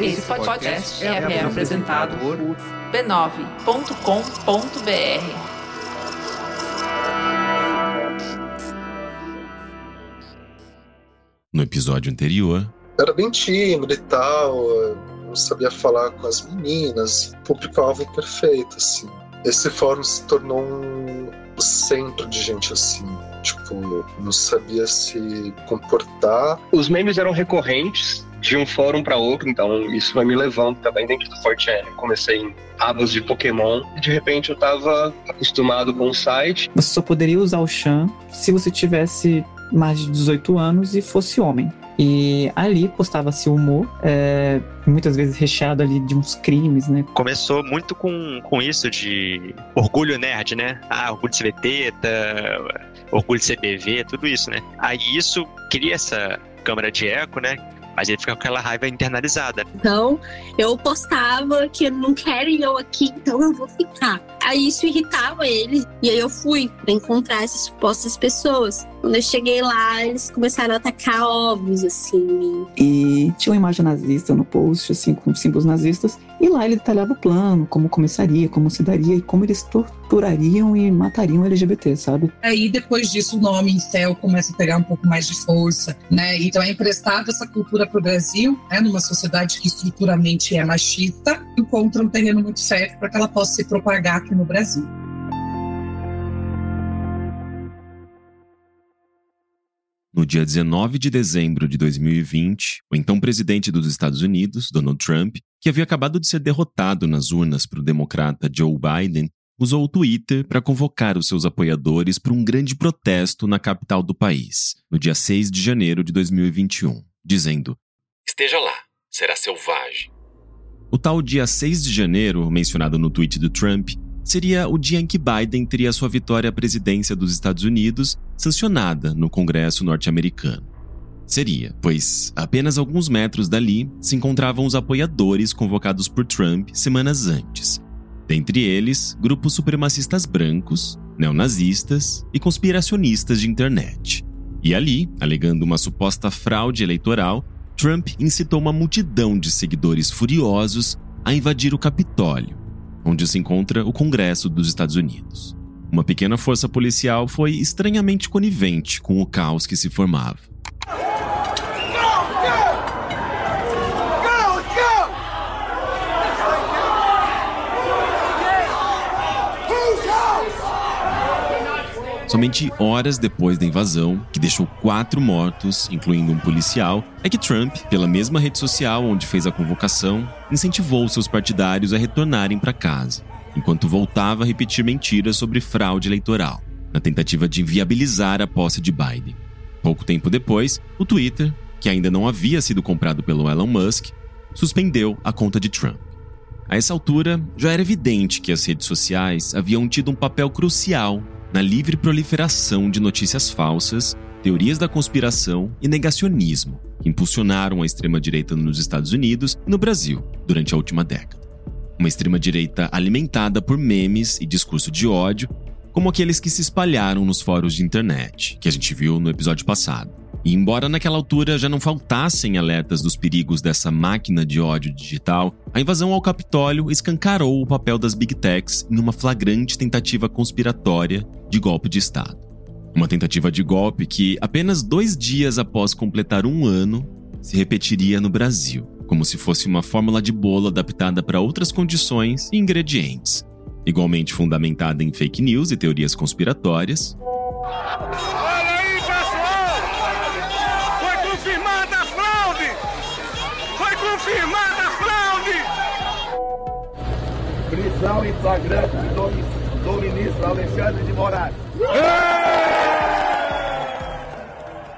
Esse podcast é, é apresentado por b9.com.br. No episódio anterior. Era bem tímido e tal, não sabia falar com as meninas, público-alvo perfeito, assim. Esse fórum se tornou um centro de gente assim. Tipo, não sabia se comportar. Os memes eram recorrentes, de um fórum para outro, então isso vai me levando também dentro do Fortran. Comecei em abas de Pokémon e de repente eu estava acostumado com o site. Você só poderia usar o Chan se você tivesse mais de 18 anos e fosse homem. E ali postava-se humor, é, muitas vezes recheado ali de uns crimes, né? Começou muito com, com isso de orgulho nerd, né? Ah, orgulho de ser teta, orgulho de ser BV, tudo isso, né? Aí isso cria essa câmara de eco, né? Mas ele fica com aquela raiva internalizada. Então, eu postava que não querem eu aqui, então eu vou ficar. Aí isso irritava ele. E aí eu fui pra encontrar essas supostas pessoas. Quando eu cheguei lá, eles começaram a atacar óbvios, assim. E tinha uma imagem nazista no post, assim, com símbolos nazistas. E lá ele detalhava o plano, como começaria, como se daria e como eles torturariam e matariam o LGBT, sabe? Aí depois disso o nome Incel começa a pegar um pouco mais de força, né? Então é emprestado essa cultura para o Brasil, né? numa sociedade que estruturalmente é machista, encontra um terreno muito fértil para que ela possa se propagar aqui no Brasil. No dia 19 de dezembro de 2020, o então presidente dos Estados Unidos, Donald Trump, que havia acabado de ser derrotado nas urnas para o democrata Joe Biden, usou o Twitter para convocar os seus apoiadores para um grande protesto na capital do país, no dia 6 de janeiro de 2021, dizendo: Esteja lá, será selvagem. O tal dia 6 de janeiro, mencionado no tweet do Trump, seria o dia em que Biden teria sua vitória à presidência dos Estados Unidos sancionada no Congresso norte-americano. Seria, pois apenas alguns metros dali se encontravam os apoiadores convocados por Trump semanas antes. Dentre eles, grupos supremacistas brancos, neonazistas e conspiracionistas de internet. E ali, alegando uma suposta fraude eleitoral, Trump incitou uma multidão de seguidores furiosos a invadir o Capitólio, onde se encontra o Congresso dos Estados Unidos. Uma pequena força policial foi estranhamente conivente com o caos que se formava. Somente horas depois da invasão, que deixou quatro mortos, incluindo um policial, é que Trump, pela mesma rede social onde fez a convocação, incentivou seus partidários a retornarem para casa, enquanto voltava a repetir mentiras sobre fraude eleitoral, na tentativa de inviabilizar a posse de Biden. Pouco tempo depois, o Twitter, que ainda não havia sido comprado pelo Elon Musk, suspendeu a conta de Trump. A essa altura, já era evidente que as redes sociais haviam tido um papel crucial na livre proliferação de notícias falsas, teorias da conspiração e negacionismo, que impulsionaram a extrema-direita nos Estados Unidos e no Brasil durante a última década. Uma extrema-direita alimentada por memes e discurso de ódio, como aqueles que se espalharam nos fóruns de internet, que a gente viu no episódio passado. E embora naquela altura já não faltassem alertas dos perigos dessa máquina de ódio digital, a invasão ao Capitólio escancarou o papel das Big Techs em uma flagrante tentativa conspiratória de golpe de Estado. Uma tentativa de golpe que, apenas dois dias após completar um ano, se repetiria no Brasil, como se fosse uma fórmula de bolo adaptada para outras condições e ingredientes, igualmente fundamentada em fake news e teorias conspiratórias. prisão em flagrante do, do ministro Alexandre de Moraes.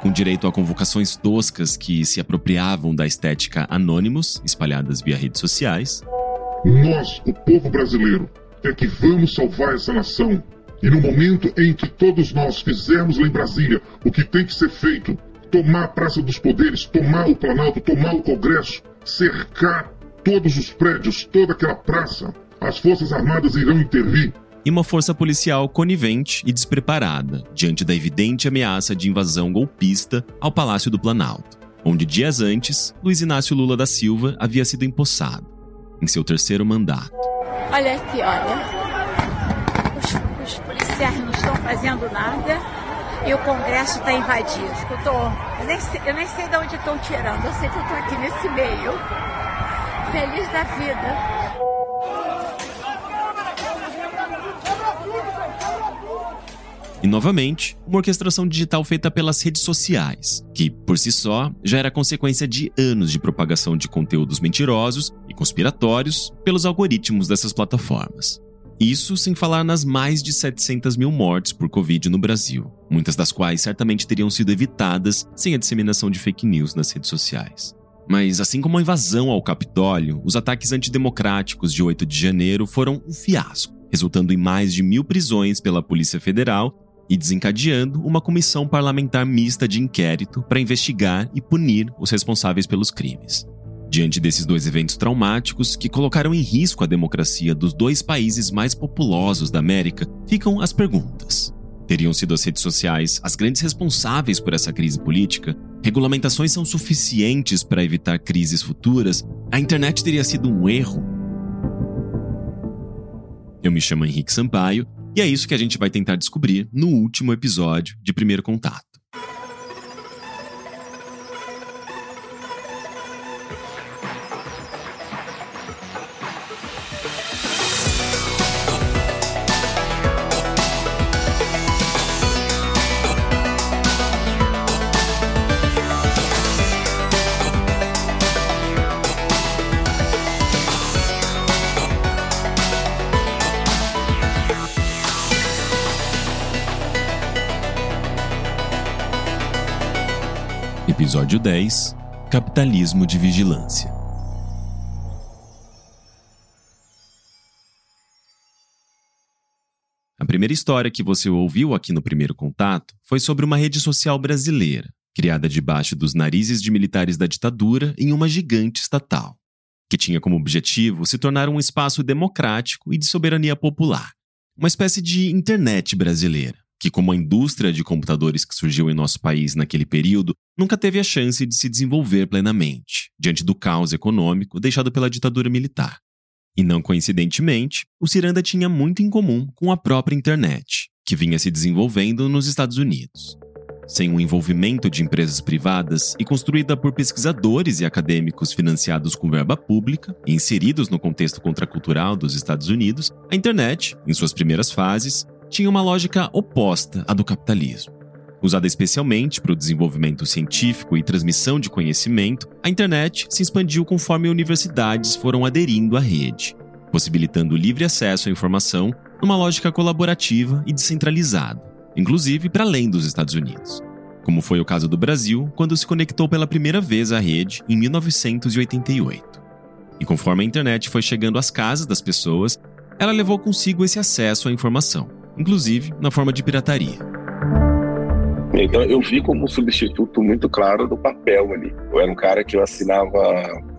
Com direito a convocações toscas que se apropriavam da estética anônimos, espalhadas via redes sociais. Nós, o povo brasileiro, é que vamos salvar essa nação. E no momento em que todos nós fizermos lá em Brasília o que tem que ser feito, tomar a Praça dos Poderes, tomar o Planalto, tomar o Congresso, cercar todos os prédios, toda aquela praça, as Forças Armadas irão intervir. E uma força policial conivente e despreparada diante da evidente ameaça de invasão golpista ao Palácio do Planalto. onde dias antes, Luiz Inácio Lula da Silva havia sido empossado, em seu terceiro mandato. Olha aqui, olha. Os, os policiais não estão fazendo nada e o Congresso está invadido. Eu, tô, eu, nem sei, eu nem sei de onde estão tirando, eu sei que eu estou aqui nesse meio. Feliz da vida. E novamente, uma orquestração digital feita pelas redes sociais, que, por si só, já era consequência de anos de propagação de conteúdos mentirosos e conspiratórios pelos algoritmos dessas plataformas. Isso sem falar nas mais de 700 mil mortes por Covid no Brasil, muitas das quais certamente teriam sido evitadas sem a disseminação de fake news nas redes sociais. Mas, assim como a invasão ao Capitólio, os ataques antidemocráticos de 8 de janeiro foram um fiasco, resultando em mais de mil prisões pela Polícia Federal e desencadeando uma comissão parlamentar mista de inquérito para investigar e punir os responsáveis pelos crimes. Diante desses dois eventos traumáticos que colocaram em risco a democracia dos dois países mais populosos da América, ficam as perguntas. Teriam sido as redes sociais as grandes responsáveis por essa crise política? Regulamentações são suficientes para evitar crises futuras? A internet teria sido um erro? Eu me chamo Henrique Sampaio e é isso que a gente vai tentar descobrir no último episódio de Primeiro Contato. Episódio 10 Capitalismo de Vigilância. A primeira história que você ouviu aqui no primeiro contato foi sobre uma rede social brasileira, criada debaixo dos narizes de militares da ditadura em uma gigante estatal, que tinha como objetivo se tornar um espaço democrático e de soberania popular, uma espécie de internet brasileira que, como a indústria de computadores que surgiu em nosso país naquele período, nunca teve a chance de se desenvolver plenamente, diante do caos econômico deixado pela ditadura militar. E não coincidentemente, o Ciranda tinha muito em comum com a própria internet, que vinha se desenvolvendo nos Estados Unidos. Sem o envolvimento de empresas privadas e construída por pesquisadores e acadêmicos financiados com verba pública e inseridos no contexto contracultural dos Estados Unidos, a internet, em suas primeiras fases, tinha uma lógica oposta à do capitalismo. Usada especialmente para o desenvolvimento científico e transmissão de conhecimento, a internet se expandiu conforme universidades foram aderindo à rede, possibilitando livre acesso à informação numa lógica colaborativa e descentralizada, inclusive para além dos Estados Unidos. Como foi o caso do Brasil, quando se conectou pela primeira vez à rede em 1988. E conforme a internet foi chegando às casas das pessoas, ela levou consigo esse acesso à informação inclusive na forma de pirataria. Então eu vi como um substituto muito claro do papel ali. Eu era um cara que eu assinava,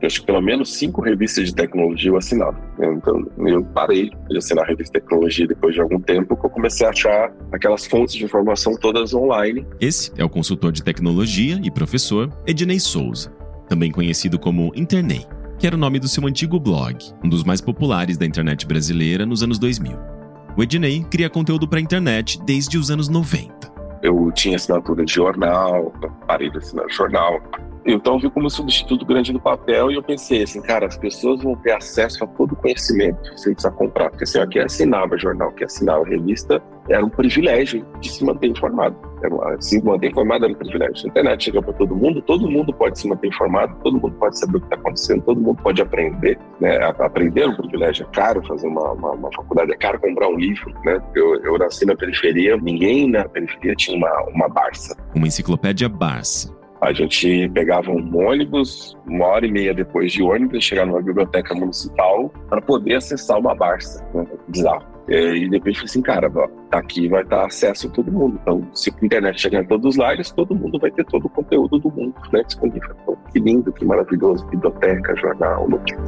acho que pelo menos cinco revistas de tecnologia eu assinava. Então eu parei de assinar revista de tecnologia depois de algum tempo que eu comecei a achar aquelas fontes de informação todas online. Esse é o consultor de tecnologia e professor Ednei Souza, também conhecido como Internei, que era o nome do seu antigo blog, um dos mais populares da internet brasileira nos anos 2000. O Ednei cria conteúdo para a internet desde os anos 90. Eu tinha assinatura de jornal, parei de assinar jornal. Então eu vi como substituto grande do papel e eu pensei assim, cara, as pessoas vão ter acesso a todo o conhecimento sem precisar comprar. Porque assim, quem assinava jornal, quem assinava revista, era um privilégio de se manter informado. Era, se manter informado era um privilégio. A internet chega para todo mundo, todo mundo pode se manter informado, todo mundo pode saber o que está acontecendo, todo mundo pode aprender. Né? Aprender é um privilégio, é caro fazer uma, uma, uma faculdade, é caro comprar um livro. Né? Eu, eu nasci na periferia, ninguém na periferia tinha uma, uma Barça. Uma enciclopédia Barça a gente pegava um ônibus, uma hora e meia depois de ônibus, chegar numa biblioteca municipal para poder acessar uma Barça. Né? Bizarro. E depois falei assim, cara, ó, aqui vai estar acesso a todo mundo. Então, se a internet chegar em todos os lares, todo mundo vai ter todo o conteúdo do mundo né, disponível. Então, que lindo, que maravilhoso. Biblioteca, jornal, notícia.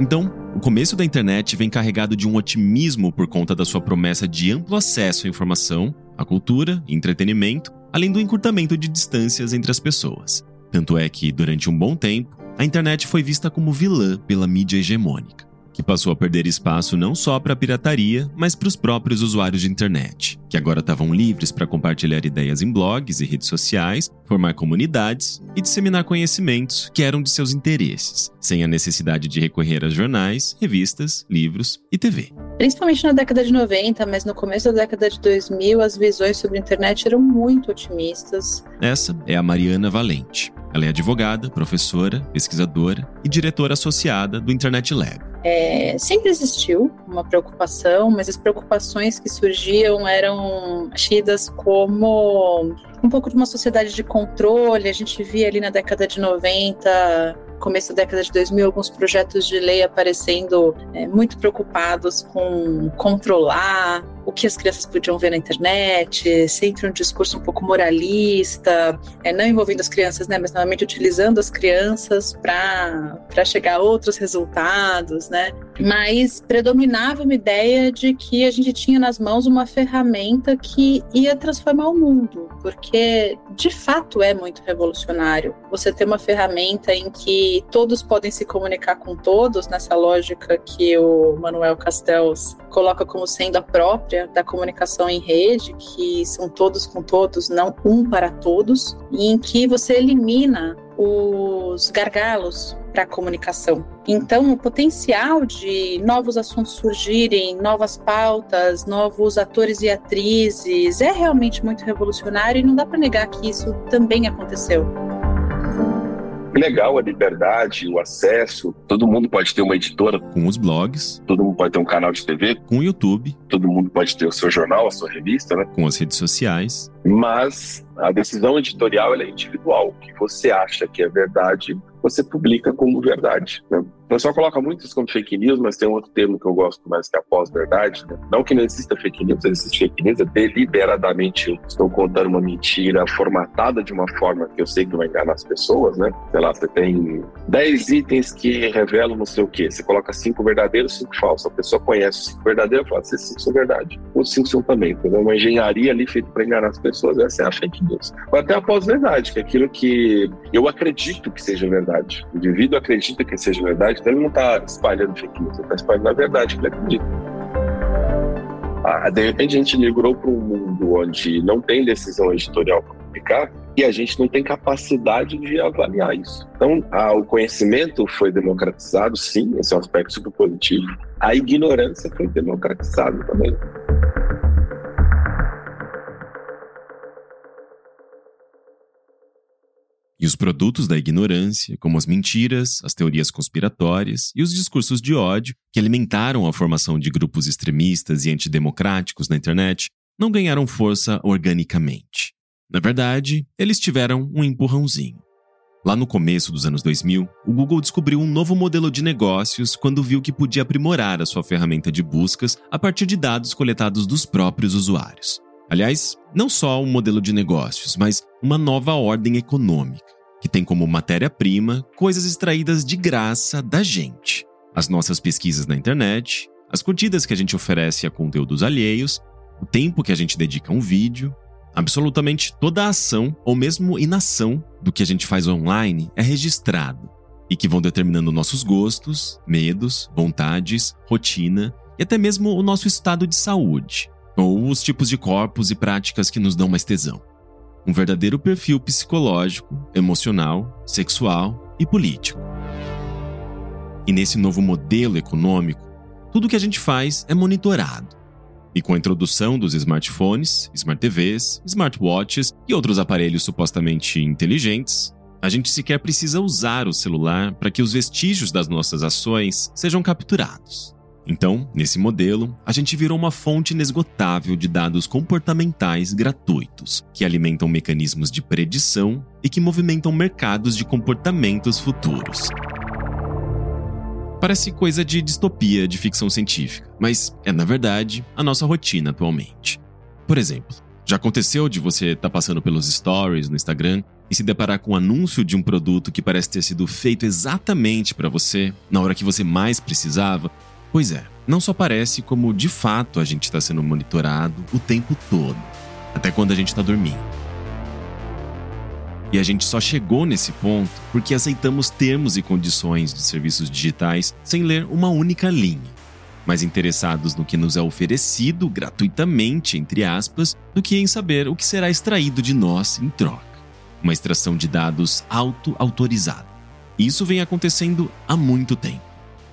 Então, o começo da internet vem carregado de um otimismo por conta da sua promessa de amplo acesso à informação, à cultura e entretenimento, além do encurtamento de distâncias entre as pessoas. Tanto é que, durante um bom tempo, a internet foi vista como vilã pela mídia hegemônica que passou a perder espaço não só para a pirataria, mas para os próprios usuários de internet, que agora estavam livres para compartilhar ideias em blogs e redes sociais, formar comunidades e disseminar conhecimentos que eram de seus interesses, sem a necessidade de recorrer a jornais, revistas, livros e TV. Principalmente na década de 90, mas no começo da década de 2000, as visões sobre a internet eram muito otimistas. Essa é a Mariana Valente. Ela é advogada, professora, pesquisadora e diretora associada do Internet Lab. É, sempre existiu uma preocupação, mas as preocupações que surgiam eram tidas como um pouco de uma sociedade de controle. A gente via ali na década de 90 começo da década de 2000, alguns projetos de lei aparecendo é, muito preocupados com controlar o que as crianças podiam ver na internet, sempre um discurso um pouco moralista, é, não envolvendo as crianças, né, mas normalmente utilizando as crianças para chegar a outros resultados, né? Mas predominava uma ideia de que a gente tinha nas mãos uma ferramenta que ia transformar o mundo, porque de fato é muito revolucionário. Você ter uma ferramenta em que todos podem se comunicar com todos, nessa lógica que o Manuel Castells coloca como sendo a própria da comunicação em rede, que são todos com todos, não um para todos, e em que você elimina os gargalos para a comunicação. Então, o potencial de novos assuntos surgirem, novas pautas, novos atores e atrizes é realmente muito revolucionário e não dá para negar que isso também aconteceu legal a liberdade, o acesso. Todo mundo pode ter uma editora. Com os blogs. Todo mundo pode ter um canal de TV. Com o YouTube. Todo mundo pode ter o seu jornal, a sua revista, né? Com as redes sociais. Mas a decisão editorial é individual. O que você acha que é verdade, você publica como verdade. Né? O pessoal coloca muito isso como fake news, mas tem um outro termo que eu gosto mais que é a pós-verdade. Né? Não que não exista fake news, existe fake news, é deliberadamente eu estou contando uma mentira formatada de uma forma que eu sei que vai enganar as pessoas, né? Sei lá, você tem 10 itens que revelam não sei o quê. Você coloca cinco verdadeiros, cinco falsos. A pessoa conhece os cinco verdadeiros e fala, esses cinco são verdade. Os cinco são também. Entendeu? Uma engenharia ali feita para enganar as pessoas, essa é a fake news. Ou até a pós-verdade, que é aquilo que eu acredito que seja verdade. O indivíduo acredita que seja verdade, então ele não está espalhando fake news, ele está espalhando a verdade que ele acredita. Ah, de repente a gente migrou para um mundo onde não tem decisão editorial para publicar e a gente não tem capacidade de avaliar isso. Então, ah, o conhecimento foi democratizado, sim, esse é um aspecto super positivo. A ignorância foi democratizada também. E os produtos da ignorância, como as mentiras, as teorias conspiratórias e os discursos de ódio que alimentaram a formação de grupos extremistas e antidemocráticos na internet, não ganharam força organicamente. Na verdade, eles tiveram um empurrãozinho. Lá no começo dos anos 2000, o Google descobriu um novo modelo de negócios quando viu que podia aprimorar a sua ferramenta de buscas a partir de dados coletados dos próprios usuários. Aliás, não só um modelo de negócios, mas uma nova ordem econômica, que tem como matéria-prima coisas extraídas de graça da gente. As nossas pesquisas na internet, as curtidas que a gente oferece a conteúdos alheios, o tempo que a gente dedica a um vídeo, absolutamente toda a ação ou mesmo inação do que a gente faz online é registrado e que vão determinando nossos gostos, medos, vontades, rotina e até mesmo o nosso estado de saúde ou os tipos de corpos e práticas que nos dão mais tesão. Um verdadeiro perfil psicológico, emocional, sexual e político. E nesse novo modelo econômico, tudo que a gente faz é monitorado. E com a introdução dos smartphones, smart TVs, smartwatches e outros aparelhos supostamente inteligentes, a gente sequer precisa usar o celular para que os vestígios das nossas ações sejam capturados. Então, nesse modelo, a gente virou uma fonte inesgotável de dados comportamentais gratuitos, que alimentam mecanismos de predição e que movimentam mercados de comportamentos futuros. Parece coisa de distopia de ficção científica, mas é, na verdade, a nossa rotina atualmente. Por exemplo, já aconteceu de você estar tá passando pelos stories no Instagram e se deparar com um anúncio de um produto que parece ter sido feito exatamente para você, na hora que você mais precisava, Pois é, não só parece como de fato a gente está sendo monitorado o tempo todo, até quando a gente está dormindo. E a gente só chegou nesse ponto porque aceitamos termos e condições de serviços digitais sem ler uma única linha. Mais interessados no que nos é oferecido gratuitamente, entre aspas, do que em saber o que será extraído de nós em troca. Uma extração de dados auto-autorizada. Isso vem acontecendo há muito tempo.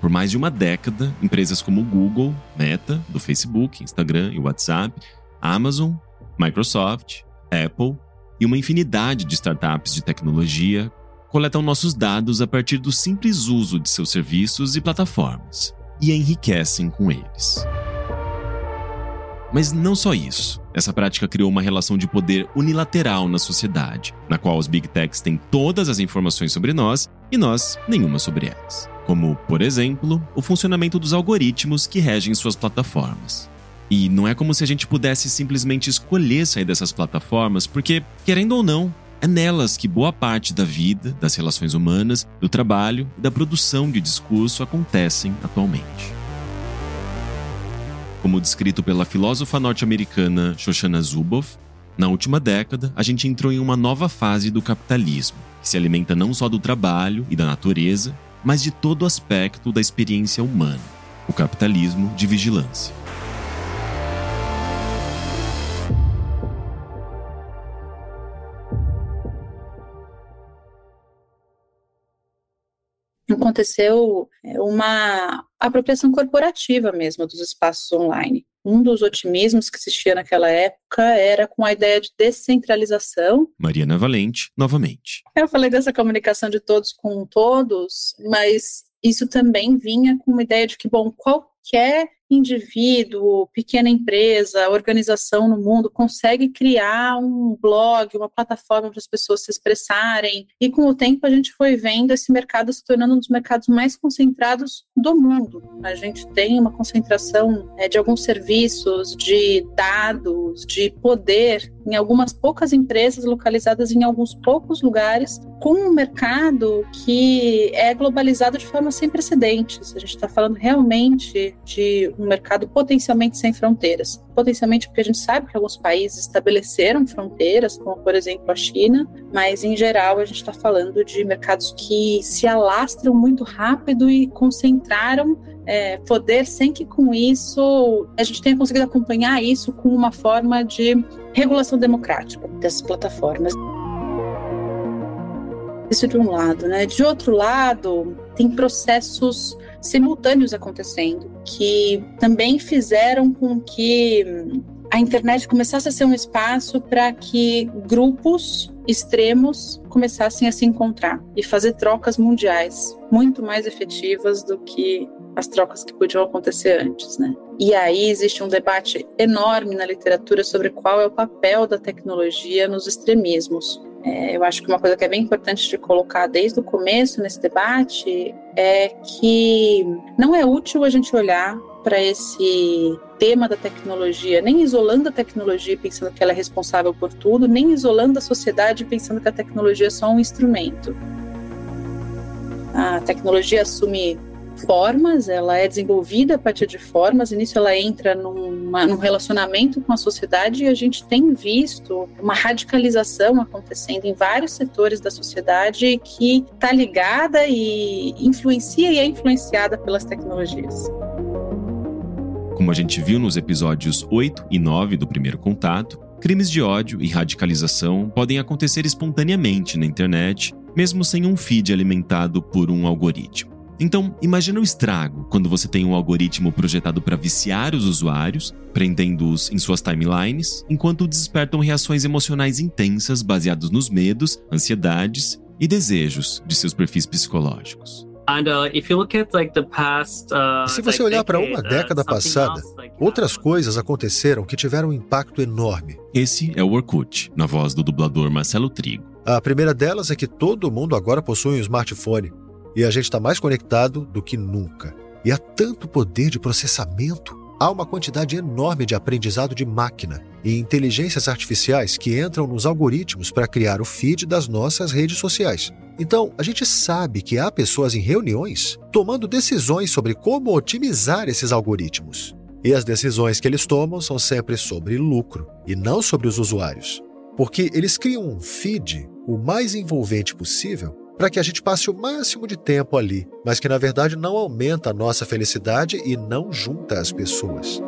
Por mais de uma década, empresas como Google, Meta, do Facebook, Instagram e WhatsApp, Amazon, Microsoft, Apple e uma infinidade de startups de tecnologia coletam nossos dados a partir do simples uso de seus serviços e plataformas e enriquecem com eles. Mas não só isso. Essa prática criou uma relação de poder unilateral na sociedade, na qual os big techs têm todas as informações sobre nós e nós nenhuma sobre elas. Como, por exemplo, o funcionamento dos algoritmos que regem suas plataformas. E não é como se a gente pudesse simplesmente escolher sair dessas plataformas, porque, querendo ou não, é nelas que boa parte da vida, das relações humanas, do trabalho e da produção de discurso acontecem atualmente. Como descrito pela filósofa norte-americana Shoshana Zuboff, na última década a gente entrou em uma nova fase do capitalismo, que se alimenta não só do trabalho e da natureza, mas de todo aspecto da experiência humana o capitalismo de vigilância. aconteceu é, uma apropriação corporativa mesmo dos espaços online. Um dos otimismos que existia naquela época era com a ideia de descentralização. Mariana Valente, novamente. Eu falei dessa comunicação de todos com todos, mas isso também vinha com uma ideia de que, bom, qualquer indivíduo, pequena empresa, organização no mundo consegue criar um blog, uma plataforma para as pessoas se expressarem. E com o tempo a gente foi vendo esse mercado se tornando um dos mercados mais concentrados do mundo. A gente tem uma concentração é, de alguns serviços, de dados, de poder em algumas poucas empresas localizadas em alguns poucos lugares, com um mercado que é globalizado de forma sem precedentes. A gente está falando realmente de um mercado potencialmente sem fronteiras. Potencialmente porque a gente sabe que alguns países estabeleceram fronteiras, como por exemplo a China, mas em geral a gente está falando de mercados que se alastram muito rápido e concentraram é, poder sem que com isso a gente tenha conseguido acompanhar isso com uma forma de regulação democrática dessas plataformas. Isso de um lado, né? De outro lado, tem processos simultâneos acontecendo que também fizeram com que a internet começasse a ser um espaço para que grupos extremos começassem a se encontrar e fazer trocas mundiais muito mais efetivas do que as trocas que podiam acontecer antes, né? E aí existe um debate enorme na literatura sobre qual é o papel da tecnologia nos extremismos. É, eu acho que uma coisa que é bem importante de colocar desde o começo nesse debate é que não é útil a gente olhar para esse tema da tecnologia, nem isolando a tecnologia pensando que ela é responsável por tudo, nem isolando a sociedade pensando que a tecnologia é só um instrumento. A tecnologia assume formas, ela é desenvolvida a partir de formas, e nisso ela entra numa, num relacionamento com a sociedade e a gente tem visto uma radicalização acontecendo em vários setores da sociedade que está ligada e influencia e é influenciada pelas tecnologias. Como a gente viu nos episódios 8 e 9 do primeiro contato, crimes de ódio e radicalização podem acontecer espontaneamente na internet, mesmo sem um feed alimentado por um algoritmo. Então, imagina o estrago quando você tem um algoritmo projetado para viciar os usuários, prendendo-os em suas timelines, enquanto despertam reações emocionais intensas baseadas nos medos, ansiedades e desejos de seus perfis psicológicos. Uh, e se você olhar para uma uh, década passada, outras coisas aconteceram que tiveram um impacto enorme. Esse é o Orkut, na voz do dublador Marcelo Trigo. A primeira delas é que todo mundo agora possui um smartphone e a gente está mais conectado do que nunca. E há tanto poder de processamento. Há uma quantidade enorme de aprendizado de máquina e inteligências artificiais que entram nos algoritmos para criar o feed das nossas redes sociais. Então, a gente sabe que há pessoas em reuniões tomando decisões sobre como otimizar esses algoritmos. E as decisões que eles tomam são sempre sobre lucro e não sobre os usuários. Porque eles criam um feed o mais envolvente possível para que a gente passe o máximo de tempo ali, mas que na verdade não aumenta a nossa felicidade e não junta as pessoas.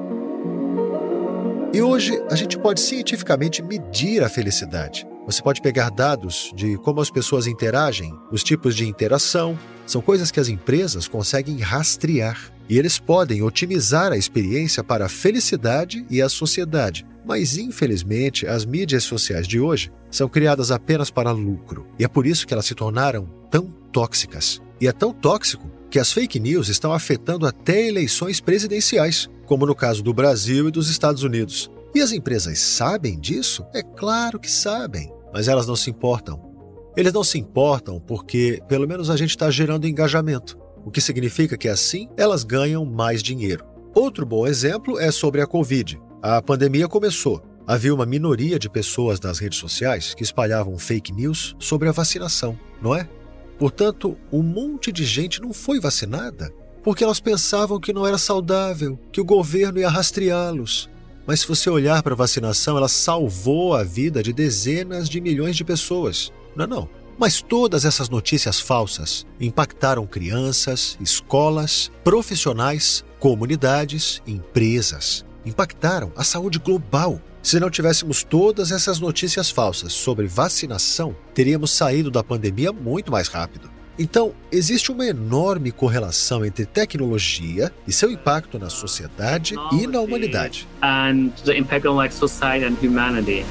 E hoje a gente pode cientificamente medir a felicidade. Você pode pegar dados de como as pessoas interagem, os tipos de interação, são coisas que as empresas conseguem rastrear. E eles podem otimizar a experiência para a felicidade e a sociedade. Mas, infelizmente, as mídias sociais de hoje são criadas apenas para lucro. E é por isso que elas se tornaram tão tóxicas. E é tão tóxico que as fake news estão afetando até eleições presidenciais, como no caso do Brasil e dos Estados Unidos. E as empresas sabem disso? É claro que sabem, mas elas não se importam. Eles não se importam porque, pelo menos, a gente está gerando engajamento, o que significa que assim elas ganham mais dinheiro. Outro bom exemplo é sobre a Covid. A pandemia começou. Havia uma minoria de pessoas nas redes sociais que espalhavam fake news sobre a vacinação, não é? Portanto, um monte de gente não foi vacinada porque elas pensavam que não era saudável, que o governo ia rastreá-los. Mas se você olhar para a vacinação, ela salvou a vida de dezenas de milhões de pessoas. Não, é não. Mas todas essas notícias falsas impactaram crianças, escolas, profissionais, comunidades, empresas impactaram a saúde global. Se não tivéssemos todas essas notícias falsas sobre vacinação, teríamos saído da pandemia muito mais rápido. Então, existe uma enorme correlação entre tecnologia e seu impacto na sociedade e na humanidade. And the impact on like society and humanity.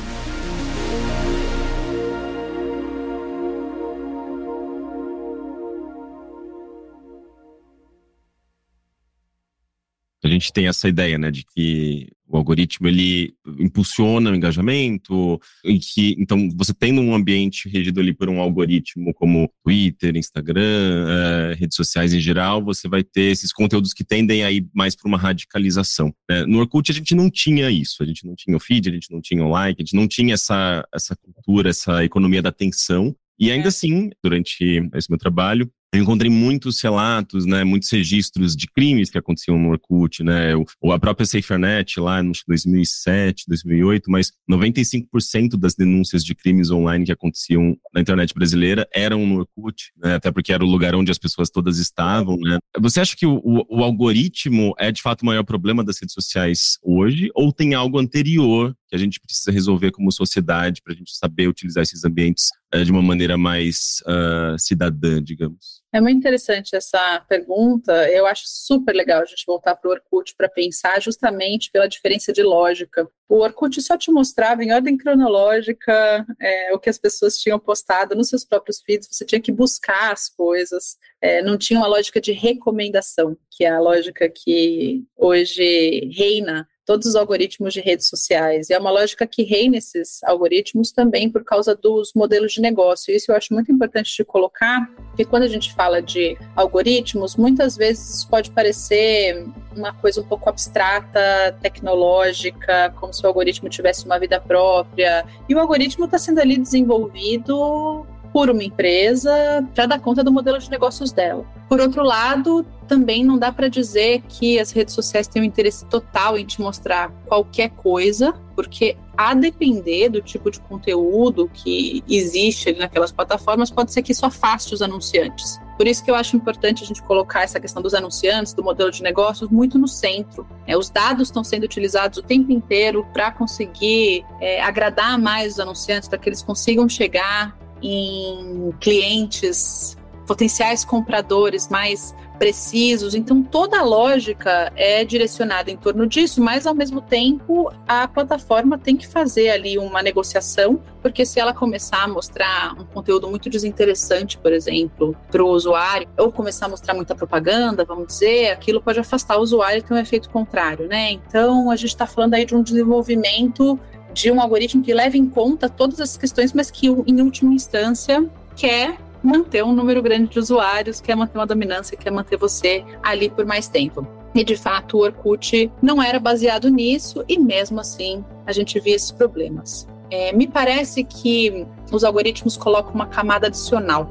Gente tem essa ideia, né, de que o algoritmo ele impulsiona o engajamento, e que então você tendo um ambiente regido ali por um algoritmo como Twitter, Instagram, é, redes sociais em geral, você vai ter esses conteúdos que tendem a ir mais para uma radicalização. Né? No Orkut a gente não tinha isso, a gente não tinha o feed, a gente não tinha o like, a gente não tinha essa essa cultura, essa economia da atenção. E ainda assim, durante esse meu trabalho, eu encontrei muitos relatos, né, muitos registros de crimes que aconteciam no Orkut, né, ou a própria SaferNet lá em 2007, 2008, mas 95% das denúncias de crimes online que aconteciam na internet brasileira eram no Orkut, né, até porque era o lugar onde as pessoas todas estavam, né. Você acha que o, o, algoritmo é de fato o maior problema das redes sociais hoje, ou tem algo anterior que a gente precisa resolver como sociedade para a gente saber utilizar esses ambientes uh, de uma maneira mais uh, cidadã, digamos? É muito interessante essa pergunta. Eu acho super legal a gente voltar para o Orkut para pensar justamente pela diferença de lógica. O Orkut só te mostrava em ordem cronológica é, o que as pessoas tinham postado nos seus próprios feeds. Você tinha que buscar as coisas. É, não tinha uma lógica de recomendação, que é a lógica que hoje reina todos os algoritmos de redes sociais. E é uma lógica que reina esses algoritmos também por causa dos modelos de negócio. Isso eu acho muito importante de colocar, porque quando a gente fala de algoritmos, muitas vezes pode parecer uma coisa um pouco abstrata, tecnológica, como se o algoritmo tivesse uma vida própria. E o algoritmo está sendo ali desenvolvido por uma empresa para dar conta do modelo de negócios dela. Por outro lado, também não dá para dizer que as redes sociais têm um interesse total em te mostrar qualquer coisa, porque a depender do tipo de conteúdo que existe ali naquelas plataformas, pode ser que isso afaste os anunciantes. Por isso que eu acho importante a gente colocar essa questão dos anunciantes, do modelo de negócios, muito no centro. É, os dados estão sendo utilizados o tempo inteiro para conseguir é, agradar mais os anunciantes, para que eles consigam chegar em clientes, potenciais compradores mais precisos. Então, toda a lógica é direcionada em torno disso, mas ao mesmo tempo a plataforma tem que fazer ali uma negociação, porque se ela começar a mostrar um conteúdo muito desinteressante, por exemplo, para o usuário, ou começar a mostrar muita propaganda, vamos dizer, aquilo pode afastar o usuário e ter um efeito contrário, né? Então, a gente está falando aí de um desenvolvimento de um algoritmo que leve em conta todas essas questões, mas que, em última instância, quer manter um número grande de usuários, quer manter uma dominância, quer manter você ali por mais tempo. E de fato, o Orkut não era baseado nisso, e mesmo assim a gente via esses problemas. É, me parece que os algoritmos colocam uma camada adicional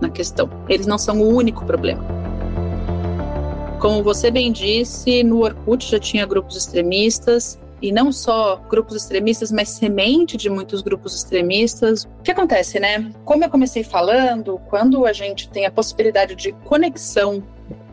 na questão. Eles não são o único problema. Como você bem disse, no Orkut já tinha grupos extremistas, e não só grupos extremistas, mas semente de muitos grupos extremistas. O que acontece, né? Como eu comecei falando, quando a gente tem a possibilidade de conexão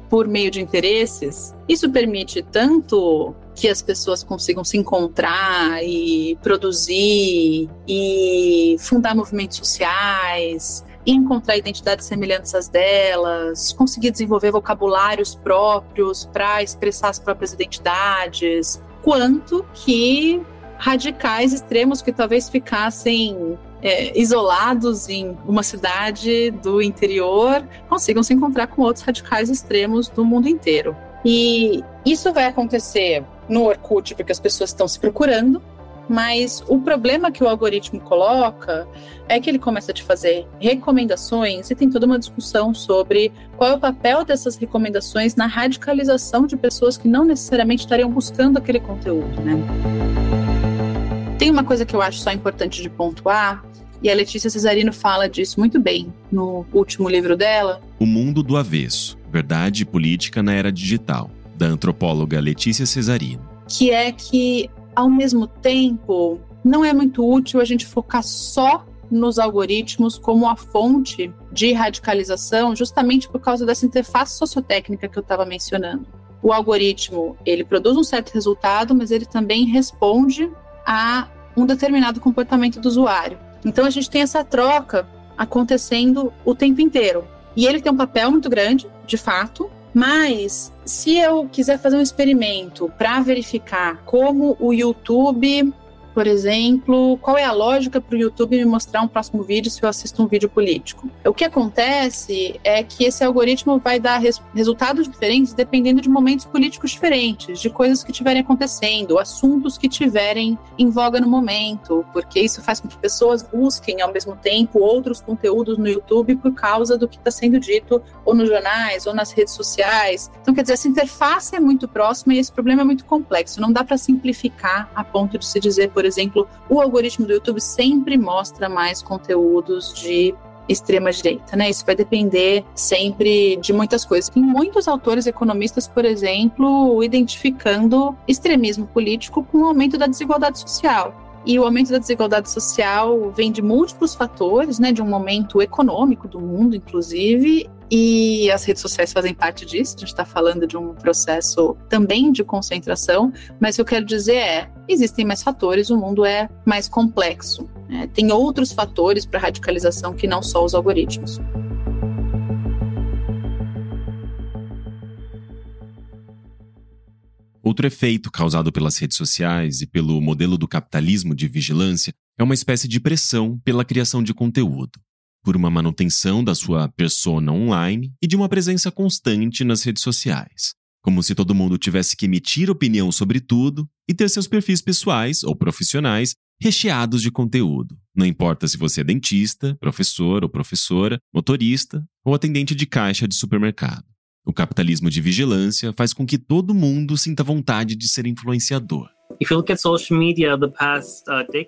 por meio de interesses, isso permite tanto que as pessoas consigam se encontrar e produzir e fundar movimentos sociais, encontrar identidades semelhantes às delas, conseguir desenvolver vocabulários próprios para expressar as próprias identidades, quanto que radicais extremos que talvez ficassem é, isolados em uma cidade do interior consigam se encontrar com outros radicais extremos do mundo inteiro. E isso vai acontecer no Orkut porque as pessoas estão se procurando, mas o problema que o algoritmo coloca é que ele começa a te fazer recomendações e tem toda uma discussão sobre qual é o papel dessas recomendações na radicalização de pessoas que não necessariamente estariam buscando aquele conteúdo, né? Tem uma coisa que eu acho só importante de pontuar, e a Letícia Cesarino fala disso muito bem no último livro dela. O Mundo do Avesso Verdade e Política na Era Digital, da antropóloga Letícia Cesarino. Que é que, ao mesmo tempo, não é muito útil a gente focar só nos algoritmos como a fonte de radicalização, justamente por causa dessa interface sociotécnica que eu estava mencionando. O algoritmo, ele produz um certo resultado, mas ele também responde a um determinado comportamento do usuário. Então a gente tem essa troca acontecendo o tempo inteiro. E ele tem um papel muito grande, de fato, mas se eu quiser fazer um experimento para verificar como o YouTube por exemplo, qual é a lógica para o YouTube me mostrar um próximo vídeo se eu assisto um vídeo político? O que acontece é que esse algoritmo vai dar res resultados diferentes dependendo de momentos políticos diferentes, de coisas que estiverem acontecendo, assuntos que tiverem em voga no momento, porque isso faz com que pessoas busquem ao mesmo tempo outros conteúdos no YouTube por causa do que está sendo dito ou nos jornais ou nas redes sociais. Então, quer dizer, essa interface é muito próxima e esse problema é muito complexo. Não dá para simplificar a ponto de se dizer, por por exemplo, o algoritmo do YouTube sempre mostra mais conteúdos de extrema direita, né? Isso vai depender sempre de muitas coisas. Tem muitos autores economistas, por exemplo, identificando extremismo político com o aumento da desigualdade social. E o aumento da desigualdade social vem de múltiplos fatores, né, de um momento econômico do mundo, inclusive, e as redes sociais fazem parte disso. A gente está falando de um processo também de concentração, mas o que eu quero dizer é: existem mais fatores, o mundo é mais complexo. Né? Tem outros fatores para radicalização que não só os algoritmos. Outro efeito causado pelas redes sociais e pelo modelo do capitalismo de vigilância é uma espécie de pressão pela criação de conteúdo por uma manutenção da sua persona online e de uma presença constante nas redes sociais. Como se todo mundo tivesse que emitir opinião sobre tudo e ter seus perfis pessoais ou profissionais recheados de conteúdo. Não importa se você é dentista, professor ou professora, motorista ou atendente de caixa de supermercado. O capitalismo de vigilância faz com que todo mundo sinta vontade de ser influenciador.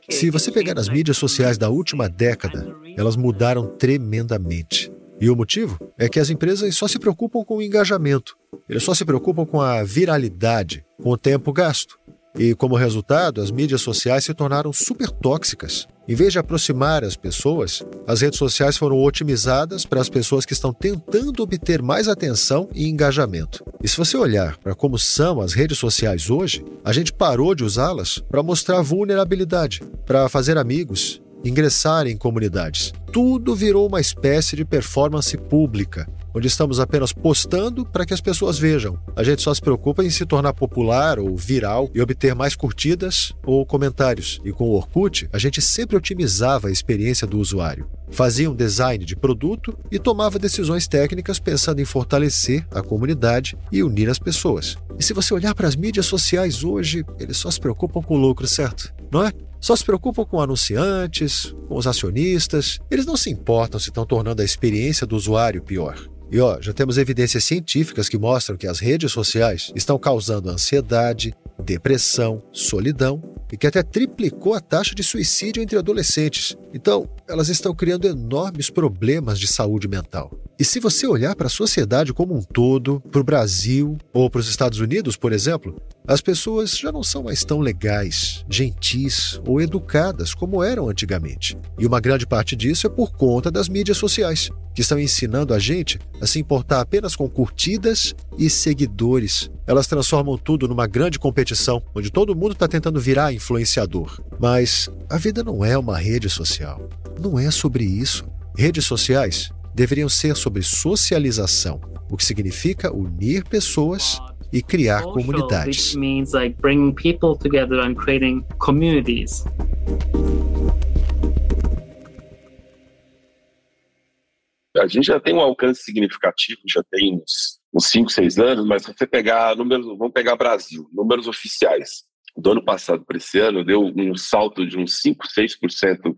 Se você pegar as mídias sociais da última década, elas mudaram tremendamente. E o motivo é que as empresas só se preocupam com o engajamento, eles só se preocupam com a viralidade, com o tempo gasto. E como resultado, as mídias sociais se tornaram super tóxicas. Em vez de aproximar as pessoas, as redes sociais foram otimizadas para as pessoas que estão tentando obter mais atenção e engajamento. E se você olhar para como são as redes sociais hoje, a gente parou de usá-las para mostrar vulnerabilidade, para fazer amigos, ingressar em comunidades. Tudo virou uma espécie de performance pública, onde estamos apenas postando para que as pessoas vejam. A gente só se preocupa em se tornar popular ou viral e obter mais curtidas ou comentários. E com o Orkut, a gente sempre otimizava a experiência do usuário. Fazia um design de produto e tomava decisões técnicas pensando em fortalecer a comunidade e unir as pessoas. E se você olhar para as mídias sociais hoje, eles só se preocupam com o lucro, certo? Não é? Só se preocupam com anunciantes, com os acionistas. Eles não se importam se estão tornando a experiência do usuário pior. E ó, já temos evidências científicas que mostram que as redes sociais estão causando ansiedade, depressão, solidão e que até triplicou a taxa de suicídio entre adolescentes. Então, elas estão criando enormes problemas de saúde mental. E se você olhar para a sociedade como um todo, para o Brasil ou para os Estados Unidos, por exemplo, as pessoas já não são mais tão legais, gentis ou educadas como eram antigamente. E uma grande parte disso é por conta das mídias sociais, que estão ensinando a gente a se importar apenas com curtidas e seguidores. Elas transformam tudo numa grande competição, onde todo mundo está tentando virar influenciador. Mas a vida não é uma rede social. Não é sobre isso. Redes sociais deveriam ser sobre socialização, o que significa unir pessoas e criar comunidades. which means like bringing people together and creating communities. A gente já tem um alcance significativo, já tem uns, uns 5, 6 anos, mas se você pegar números, vamos pegar Brasil, números oficiais. Do ano passado para esse ano, deu um salto de uns 5, 6%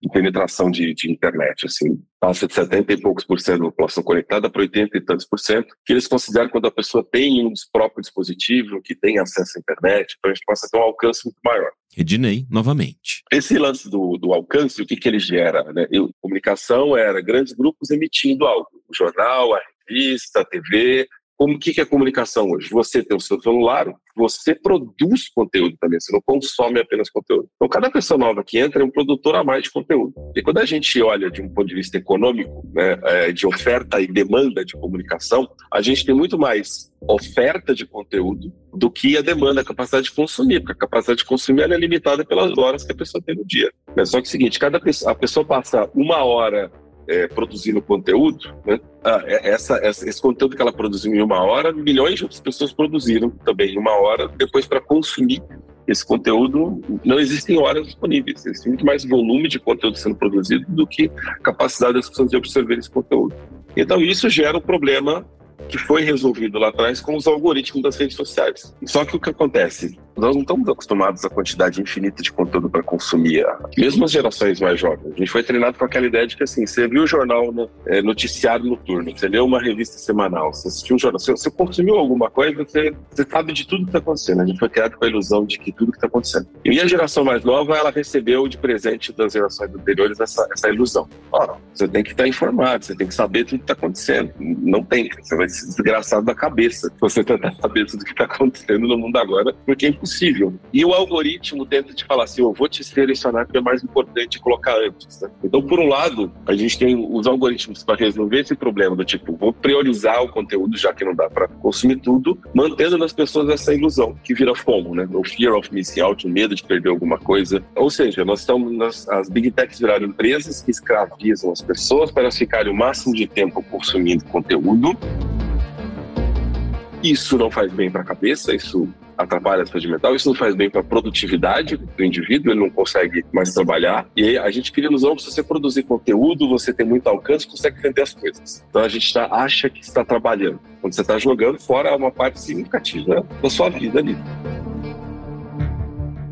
de penetração de, de internet. Assim, passa de 70 e poucos por cento da população conectada para 80 e tantos por cento, que eles consideram quando a pessoa tem um próprio dispositivo, que tem acesso à internet, então a gente passa a ter um alcance muito maior. Redinei, novamente. Esse lance do, do alcance, o que, que ele gera? Né? Eu, comunicação era grandes grupos emitindo algo. O jornal, a revista, a TV. Como que, que é comunicação hoje? Você tem o seu celular, você produz conteúdo também, você não consome apenas conteúdo. Então, cada pessoa nova que entra é um produtor a mais de conteúdo. E quando a gente olha de um ponto de vista econômico, né, é, de oferta e demanda de comunicação, a gente tem muito mais oferta de conteúdo do que a demanda, a capacidade de consumir, porque a capacidade de consumir é limitada pelas horas que a pessoa tem no dia. Só que é o seguinte, cada pessoa, a pessoa passa uma hora é, produzindo conteúdo, né? ah, essa, essa, esse conteúdo que ela produziu em uma hora, milhões de pessoas produziram também em uma hora, depois para consumir esse conteúdo, não existem horas disponíveis, existe muito mais volume de conteúdo sendo produzido do que capacidade das pessoas de absorver esse conteúdo. Então isso gera um problema que foi resolvido lá atrás com os algoritmos das redes sociais. Só que o que acontece? Nós não estamos acostumados à quantidade infinita de conteúdo para consumir, mesmo as gerações mais jovens. A gente foi treinado com aquela ideia de que assim, você viu o jornal no, é, noticiário noturno, você leu uma revista semanal, você assistiu um jornal, você, você consumiu alguma coisa, você, você sabe de tudo que está acontecendo. A gente foi criado com a ilusão de que tudo que está acontecendo. E a geração mais nova, ela recebeu de presente das gerações anteriores essa, essa ilusão. Ora, você tem que estar informado, você tem que saber tudo que está acontecendo. Não tem, você vai se desgraçado da cabeça você tentar saber tudo que está acontecendo no mundo agora, porque é impossível. E o algoritmo tenta te falar assim: eu vou te selecionar porque é mais importante colocar antes. Né? Então, por um lado, a gente tem os algoritmos para resolver esse problema do tipo, vou priorizar o conteúdo, já que não dá para consumir tudo, mantendo nas pessoas essa ilusão que vira FOMO, né? O fear of missing out, o medo de perder alguma coisa. Ou seja, nós estamos, as big techs viraram empresas que escravizam as pessoas para elas ficarem o máximo de tempo consumindo conteúdo isso não faz bem para a cabeça, isso atrapalha a saúde mental, isso não faz bem para a produtividade do indivíduo, ele não consegue mais trabalhar. E aí a gente cria ilusão que se você produzir conteúdo, você tem muito alcance, consegue vender as coisas. Então a gente tá, acha que está trabalhando. Quando você está jogando, fora uma parte significativa da sua vida ali.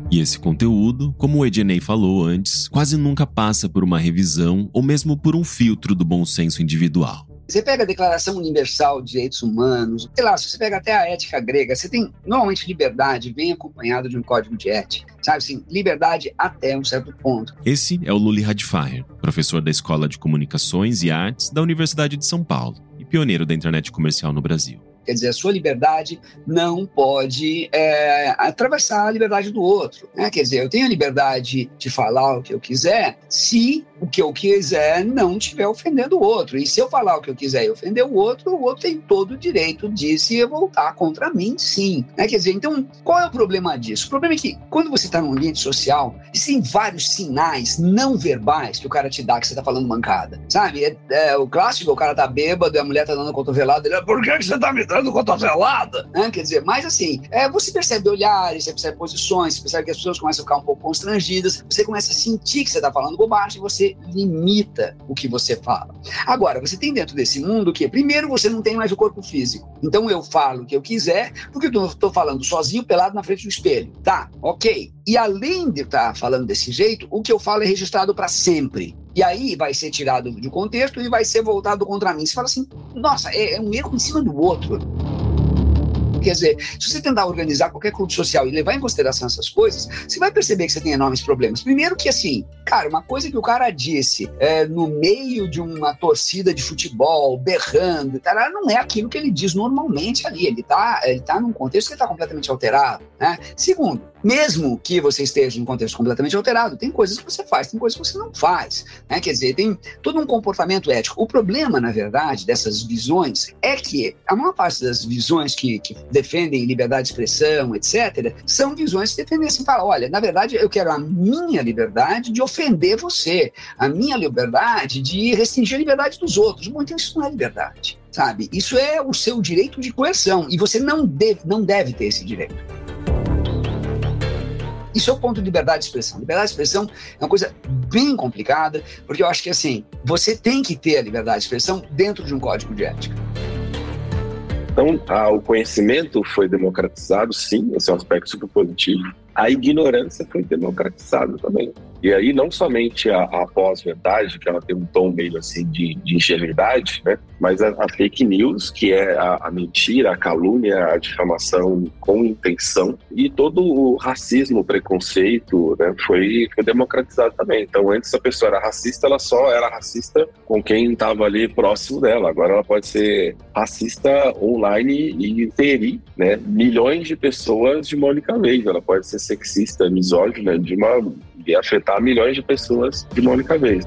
E esse conteúdo, como o Ednei falou antes, quase nunca passa por uma revisão ou mesmo por um filtro do bom senso individual. Você pega a Declaração Universal de Direitos Humanos, sei lá, se você pega até a ética grega, você tem normalmente liberdade vem acompanhado de um código de ética, sabe assim, liberdade até um certo ponto. Esse é o Luli Radfire, professor da Escola de Comunicações e Artes da Universidade de São Paulo e pioneiro da internet comercial no Brasil. Quer dizer, a sua liberdade não pode é, atravessar a liberdade do outro. Né? Quer dizer, eu tenho a liberdade de falar o que eu quiser se o que eu quiser não estiver ofendendo o outro. E se eu falar o que eu quiser e ofender o outro, o outro tem todo o direito de se voltar contra mim, sim. Né? Quer dizer, então, qual é o problema disso? O problema é que quando você está num ambiente social, existem vários sinais não verbais que o cara te dá que você está falando mancada. Sabe? É, é, o clássico, o cara tá bêbado a mulher tá dando cotovelada, ele, por que, que você tá me dando cotovelada? Né? Quer dizer, mas assim, é, você percebe olhares, você percebe posições, você percebe que as pessoas começam a ficar um pouco constrangidas, você começa a sentir que você está falando bobagem, você limita o que você fala. Agora, você tem dentro desse mundo que, primeiro, você não tem mais o corpo físico. Então eu falo o que eu quiser, porque eu estou falando sozinho, pelado na frente do espelho. Tá, ok. E além de estar tá falando desse jeito, o que eu falo é registrado para sempre. E aí vai ser tirado de contexto e vai ser voltado contra mim. Você fala assim, nossa, é, é um erro em cima do outro. quer dizer, se você tentar organizar qualquer clube social e levar em consideração essas coisas, você vai perceber que você tem enormes problemas. Primeiro que assim, cara, uma coisa que o cara disse é, no meio de uma torcida de futebol, berrando, cara, não é aquilo que ele diz normalmente ali. Ele tá, ele tá num contexto que está completamente alterado. Né? Segundo, mesmo que você esteja num contexto completamente alterado, tem coisas que você faz, tem coisas que você não faz. Né? Quer dizer, tem todo um comportamento ético. O problema, na verdade, dessas visões é que a maior parte das visões que, que defendem liberdade de expressão, etc., são visões que defendem assim, falar, olha, na verdade, eu quero a minha liberdade de ofender você, a minha liberdade de restringir a liberdade dos outros. Muito isso não é liberdade, sabe? Isso é o seu direito de coerção e você não deve, não deve ter esse direito. Isso é o ponto de liberdade de expressão. Liberdade de expressão é uma coisa bem complicada, porque eu acho que assim, você tem que ter a liberdade de expressão dentro de um código de ética. Então, ah, o conhecimento foi democratizado, sim, esse é um aspecto super positivo. A ignorância foi democratizada também. E aí, não somente a, a pós-verdade, que ela tem um tom meio assim de, de ingenuidade, né? mas a, a, fake news, que é a, a, mentira, a calúnia, a difamação com intenção, e todo o racismo, o preconceito, né? foi, foi democratizado também. Então, antes a pessoa era racista, ela só era racista com quem estava ali próximo dela. Agora ela pode ser racista online e ferir né? milhões de pessoas de uma única vez. Ela pode ser sexista, misógina, de uma e afetar milhões de pessoas de uma única vez.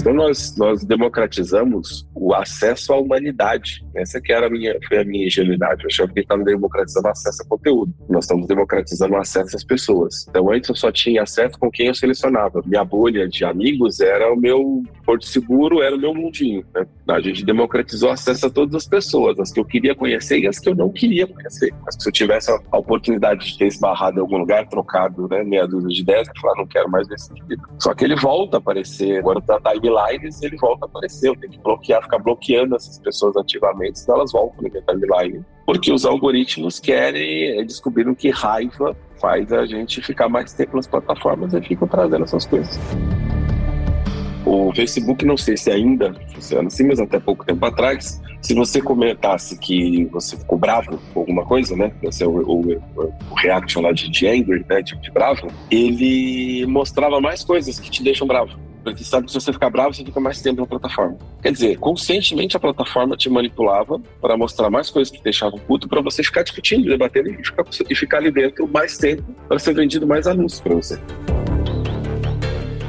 Então nós, nós democratizamos o acesso à humanidade. Essa que era a minha, foi a minha ingenuidade. Eu achava que estava democratizando o acesso a conteúdo. Nós estamos democratizando acesso às pessoas. Então antes eu só tinha acesso com quem eu selecionava. Minha bolha de amigos era o meu porto seguro, era o meu mundinho. Né? A gente democratizou acesso a todas as pessoas, as que eu queria conhecer e as que eu não queria conhecer. Mas se eu tivesse a oportunidade de ter esbarrado em algum lugar, trocado né, meia dúzia de ideias, eu falar, não quero mais ver esse indivíduo. Só que ele volta a aparecer. Agora tá timelines, ele volta a aparecer. Eu tenho que bloquear, ficar bloqueando essas pessoas ativamente, senão elas voltam na minha timeline. Porque os algoritmos querem, descobriram que raiva faz a gente ficar mais tempo nas plataformas e ficam trazendo essas coisas. O Facebook, não sei se ainda funciona assim, mas até pouco tempo atrás, se você comentasse que você ficou bravo com alguma coisa, né? Esse é o, o, o reaction lá de, de angry, né? De, de bravo, ele mostrava mais coisas que te deixam bravo. Porque sabe que se você ficar bravo, você fica mais tempo na plataforma. Quer dizer, conscientemente a plataforma te manipulava para mostrar mais coisas que deixavam puto para você ficar discutindo, debatendo e ficar, e ficar ali dentro mais tempo para ser vendido mais anúncios para você.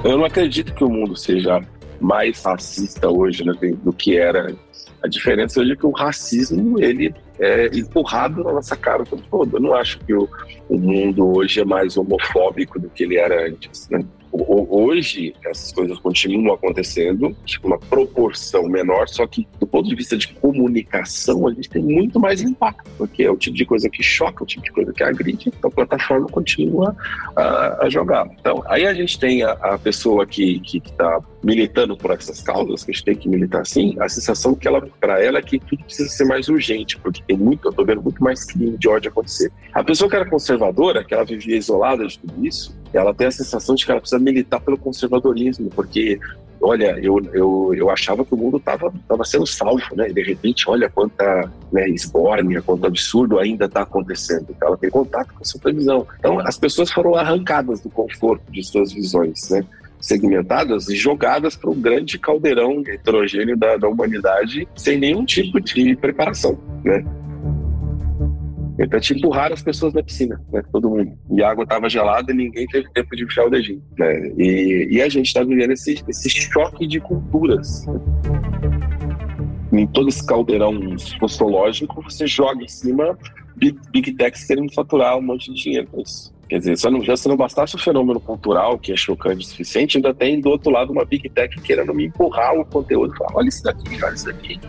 Eu não acredito que o mundo seja mais racista hoje né, do que era. A diferença hoje é que o racismo ele é empurrado na nossa cara todo. Eu não acho que o, o mundo hoje é mais homofóbico do que ele era antes. Né? Hoje, essas coisas continuam acontecendo, tipo, uma proporção menor, só que do ponto de vista de comunicação, a gente tem muito mais impacto, porque é o tipo de coisa que choca, o tipo de coisa que agride, então a plataforma continua a, a jogar. Então, aí a gente tem a, a pessoa que está militando por essas causas, que a gente tem que militar assim, a sensação que ela, para ela, é que tudo precisa ser mais urgente, porque tem muito, eu tô vendo muito mais crime de ódio acontecer. A pessoa que era conservadora, que ela vivia isolada de tudo isso, ela tem a sensação de que ela precisa militar pelo conservadorismo, porque olha, eu, eu, eu achava que o mundo estava tava sendo salvo, né? E de repente, olha quanta né, esbórnia, quanto absurdo ainda está acontecendo. Então, ela tem contato com essa previsão. Então, as pessoas foram arrancadas do conforto de suas visões, né? segmentadas e jogadas para um grande caldeirão heterogêneo da, da humanidade sem nenhum tipo de preparação, né? Então, te empurraram as pessoas na piscina, né? Todo mundo. E a água estava gelada e ninguém teve tempo de puxar o dedinho, né? E, e a gente está vivendo esse, esse choque de culturas. Em todo esse caldeirão sociológico, você joga em cima Big, big Techs querendo faturar um monte de dinheiro com isso. Quer dizer, só não, já se não bastasse o fenômeno cultural, que é chocante o suficiente, ainda tem do outro lado uma Big Tech querendo me empurrar o conteúdo. Falar, olha isso daqui, olha isso daqui.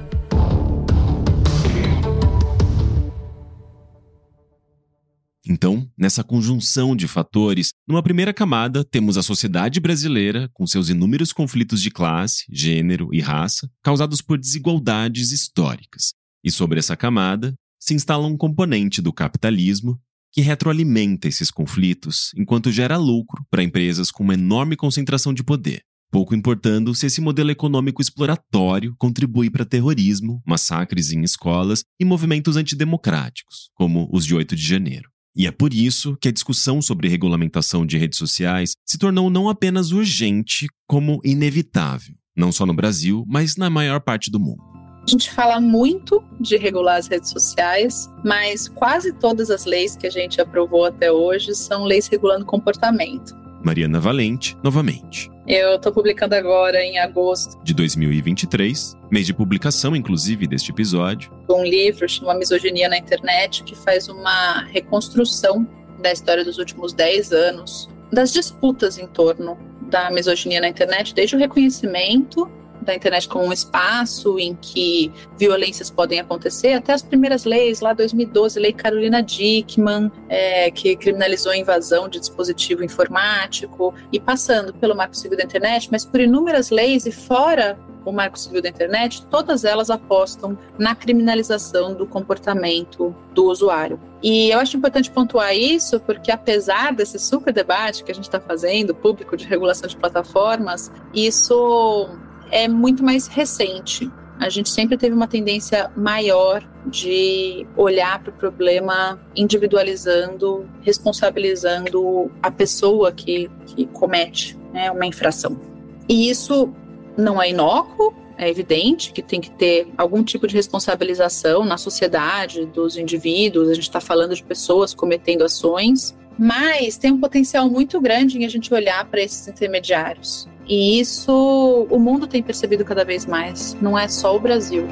Então, nessa conjunção de fatores, numa primeira camada temos a sociedade brasileira com seus inúmeros conflitos de classe, gênero e raça causados por desigualdades históricas. E sobre essa camada se instala um componente do capitalismo que retroalimenta esses conflitos enquanto gera lucro para empresas com uma enorme concentração de poder. pouco importando se esse modelo econômico exploratório contribui para terrorismo, massacres em escolas e movimentos antidemocráticos, como os de 8 de janeiro. E é por isso que a discussão sobre regulamentação de redes sociais se tornou não apenas urgente, como inevitável, não só no Brasil, mas na maior parte do mundo. A gente fala muito de regular as redes sociais, mas quase todas as leis que a gente aprovou até hoje são leis regulando comportamento. Mariana Valente, novamente. Eu estou publicando agora em agosto de 2023, mês de publicação, inclusive, deste episódio. Um livro chamado Misoginia na Internet, que faz uma reconstrução da história dos últimos 10 anos, das disputas em torno da misoginia na internet, desde o reconhecimento da internet como um espaço em que violências podem acontecer, até as primeiras leis, lá 2012, Lei Carolina Dickman, é, que criminalizou a invasão de dispositivo informático, e passando pelo Marco Civil da Internet, mas por inúmeras leis e fora o Marco Civil da Internet, todas elas apostam na criminalização do comportamento do usuário. E eu acho importante pontuar isso, porque apesar desse super debate que a gente está fazendo, público de regulação de plataformas, isso é muito mais recente. A gente sempre teve uma tendência maior de olhar para o problema individualizando, responsabilizando a pessoa que, que comete né, uma infração. E isso não é inócuo, é evidente que tem que ter algum tipo de responsabilização na sociedade dos indivíduos, a gente está falando de pessoas cometendo ações, mas tem um potencial muito grande em a gente olhar para esses intermediários. E isso o mundo tem percebido cada vez mais, não é só o Brasil.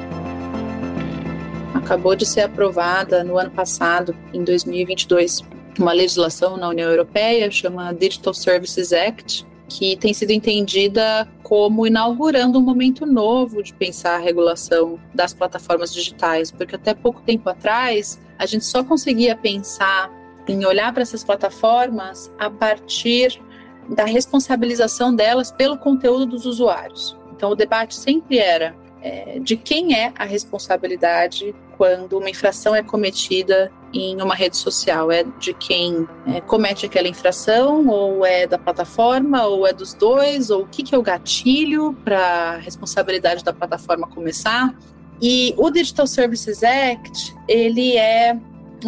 Acabou de ser aprovada no ano passado, em 2022, uma legislação na União Europeia chama Digital Services Act, que tem sido entendida como inaugurando um momento novo de pensar a regulação das plataformas digitais, porque até pouco tempo atrás a gente só conseguia pensar em olhar para essas plataformas a partir da responsabilização delas pelo conteúdo dos usuários. Então, o debate sempre era é, de quem é a responsabilidade quando uma infração é cometida em uma rede social? É de quem é, comete aquela infração, ou é da plataforma, ou é dos dois, ou o que, que é o gatilho para a responsabilidade da plataforma começar? E o Digital Services Act, ele é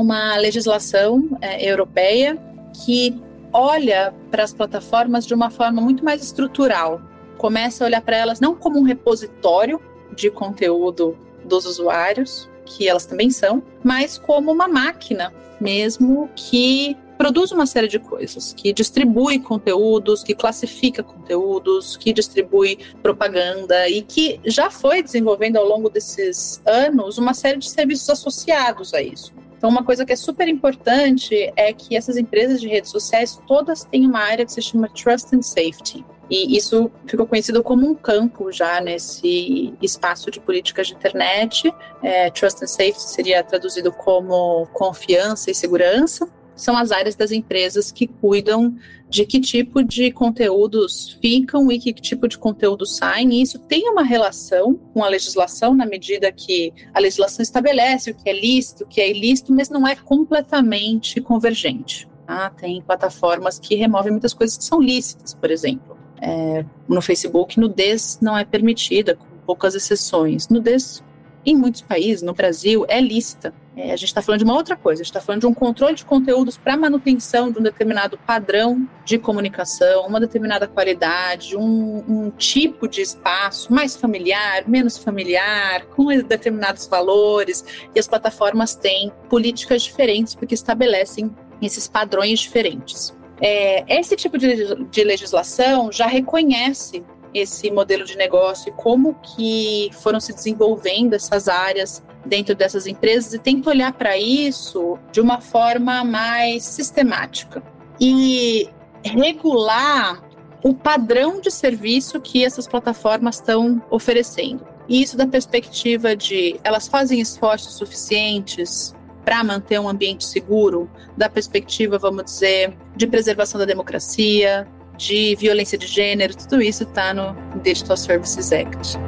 uma legislação é, europeia que olha para as plataformas de uma forma muito mais estrutural. Começa a olhar para elas não como um repositório de conteúdo dos usuários, que elas também são, mas como uma máquina mesmo que produz uma série de coisas, que distribui conteúdos, que classifica conteúdos, que distribui propaganda e que já foi desenvolvendo ao longo desses anos uma série de serviços associados a isso. Então, uma coisa que é super importante é que essas empresas de redes sociais todas têm uma área que se chama Trust and Safety. E isso ficou conhecido como um campo já nesse espaço de políticas de internet. É, Trust and Safety seria traduzido como confiança e segurança são as áreas das empresas que cuidam de que tipo de conteúdos ficam e que tipo de conteúdo saem, e isso tem uma relação com a legislação, na medida que a legislação estabelece o que é lícito, o que é ilícito, mas não é completamente convergente. Tá? Tem plataformas que removem muitas coisas que são lícitas, por exemplo. É, no Facebook, nudez não é permitida, com poucas exceções. Nudez em muitos países, no Brasil, é lícita. É, a gente está falando de uma outra coisa, a gente está falando de um controle de conteúdos para manutenção de um determinado padrão de comunicação, uma determinada qualidade, um, um, tipo de espaço mais familiar, menos familiar, com determinados valores. E as plataformas têm políticas diferentes porque estabelecem esses padrões diferentes. É, esse tipo de, de legislação já reconhece esse modelo de negócio e como que foram se desenvolvendo essas áreas dentro dessas empresas e tenta olhar para isso de uma forma mais sistemática e regular o padrão de serviço que essas plataformas estão oferecendo. E isso da perspectiva de elas fazem esforços suficientes para manter um ambiente seguro, da perspectiva, vamos dizer, de preservação da democracia, de violência de gênero, tudo isso está no Digital Services Act.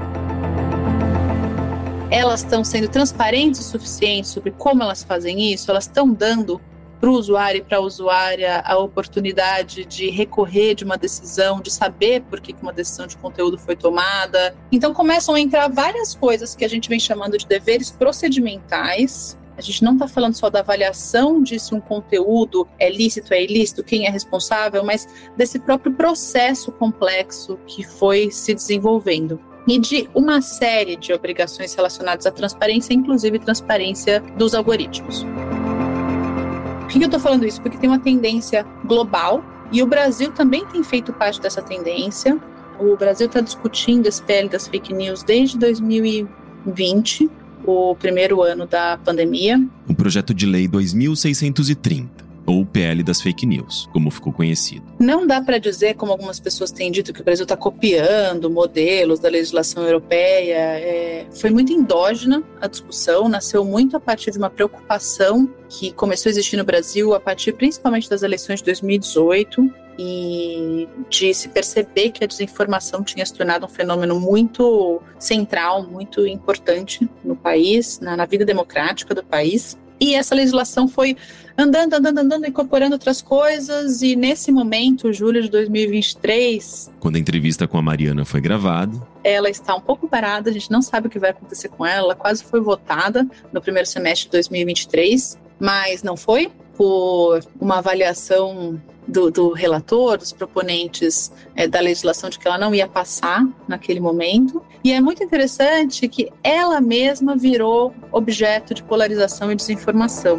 Elas estão sendo transparentes o suficiente sobre como elas fazem isso, elas estão dando para o usuário e para a usuária a oportunidade de recorrer de uma decisão, de saber por que uma decisão de conteúdo foi tomada. Então começam a entrar várias coisas que a gente vem chamando de deveres procedimentais. A gente não está falando só da avaliação de se um conteúdo é lícito, é ilícito, quem é responsável, mas desse próprio processo complexo que foi se desenvolvendo e de uma série de obrigações relacionadas à transparência, inclusive transparência dos algoritmos. Por que eu estou falando isso? Porque tem uma tendência global e o Brasil também tem feito parte dessa tendência. O Brasil está discutindo esse PL das fake news desde 2020 o primeiro ano da pandemia. O projeto de lei 2630 ou PL das fake news, como ficou conhecido. Não dá para dizer, como algumas pessoas têm dito, que o Brasil está copiando modelos da legislação europeia. É, foi muito endógena a discussão, nasceu muito a partir de uma preocupação que começou a existir no Brasil a partir principalmente das eleições de 2018 e de se perceber que a desinformação tinha se tornado um fenômeno muito central, muito importante no país, na, na vida democrática do país. E essa legislação foi andando, andando, andando, incorporando outras coisas. E nesse momento, julho de 2023. Quando a entrevista com a Mariana foi gravada. Ela está um pouco parada, a gente não sabe o que vai acontecer com ela. Ela quase foi votada no primeiro semestre de 2023, mas não foi por uma avaliação do, do relator, dos proponentes é, da legislação, de que ela não ia passar naquele momento. E é muito interessante que ela mesma virou objeto de polarização e desinformação.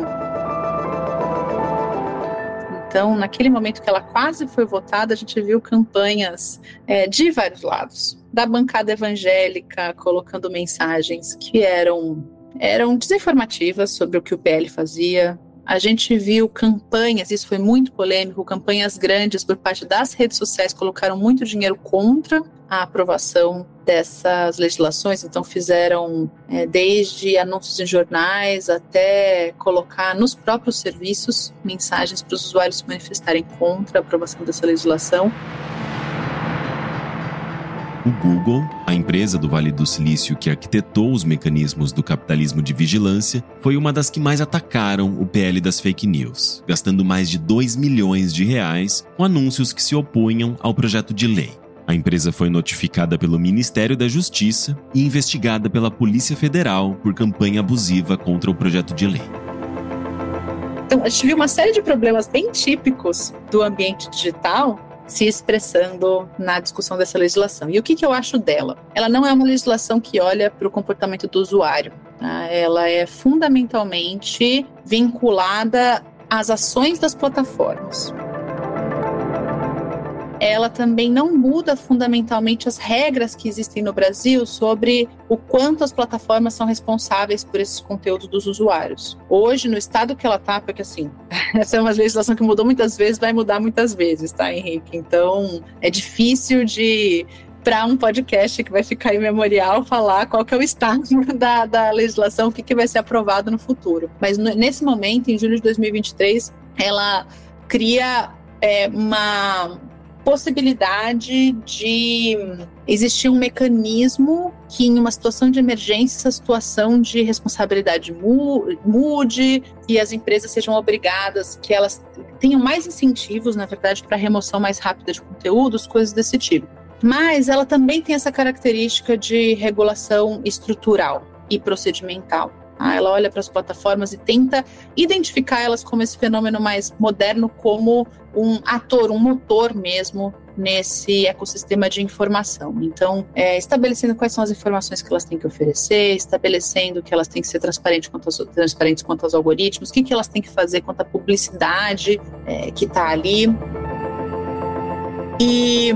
Então, naquele momento que ela quase foi votada, a gente viu campanhas é, de vários lados, da bancada evangélica colocando mensagens que eram eram desinformativas sobre o que o PL fazia, a gente viu campanhas, isso foi muito polêmico, campanhas grandes por parte das redes sociais colocaram muito dinheiro contra a aprovação dessas legislações, então fizeram é, desde anúncios em jornais até colocar nos próprios serviços mensagens para os usuários se manifestarem contra a aprovação dessa legislação. O Google, a empresa do Vale do Silício que arquitetou os mecanismos do capitalismo de vigilância, foi uma das que mais atacaram o PL das fake news, gastando mais de 2 milhões de reais com anúncios que se opunham ao projeto de lei. A empresa foi notificada pelo Ministério da Justiça e investigada pela Polícia Federal por campanha abusiva contra o projeto de lei. Então, a gente viu uma série de problemas bem típicos do ambiente digital se expressando na discussão dessa legislação. E o que, que eu acho dela? Ela não é uma legislação que olha para o comportamento do usuário. Tá? Ela é fundamentalmente vinculada às ações das plataformas ela também não muda fundamentalmente as regras que existem no Brasil sobre o quanto as plataformas são responsáveis por esses conteúdos dos usuários. Hoje, no estado que ela está, porque assim, essa é uma legislação que mudou muitas vezes, vai mudar muitas vezes, tá, Henrique? Então, é difícil de para um podcast que vai ficar em memorial falar qual que é o estado da, da legislação, o que, que vai ser aprovado no futuro. Mas nesse momento, em julho de 2023, ela cria é, uma possibilidade de existir um mecanismo que, em uma situação de emergência, essa situação de responsabilidade mude e as empresas sejam obrigadas, que elas tenham mais incentivos, na verdade, para remoção mais rápida de conteúdos, coisas desse tipo. Mas ela também tem essa característica de regulação estrutural e procedimental. Ah, ela olha para as plataformas e tenta identificar elas como esse fenômeno mais moderno, como um ator, um motor mesmo nesse ecossistema de informação. Então, é, estabelecendo quais são as informações que elas têm que oferecer, estabelecendo que elas têm que ser transparentes quanto aos, transparentes quanto aos algoritmos, o que, que elas têm que fazer quanto à publicidade é, que está ali. E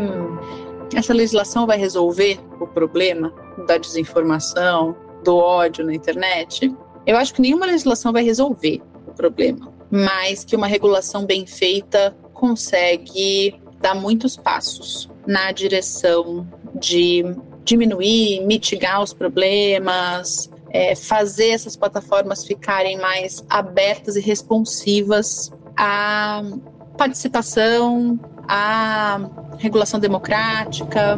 essa legislação vai resolver o problema da desinformação, do ódio na internet, eu acho que nenhuma legislação vai resolver o problema, mas que uma regulação bem feita consegue dar muitos passos na direção de diminuir, mitigar os problemas, é, fazer essas plataformas ficarem mais abertas e responsivas à participação, à regulação democrática.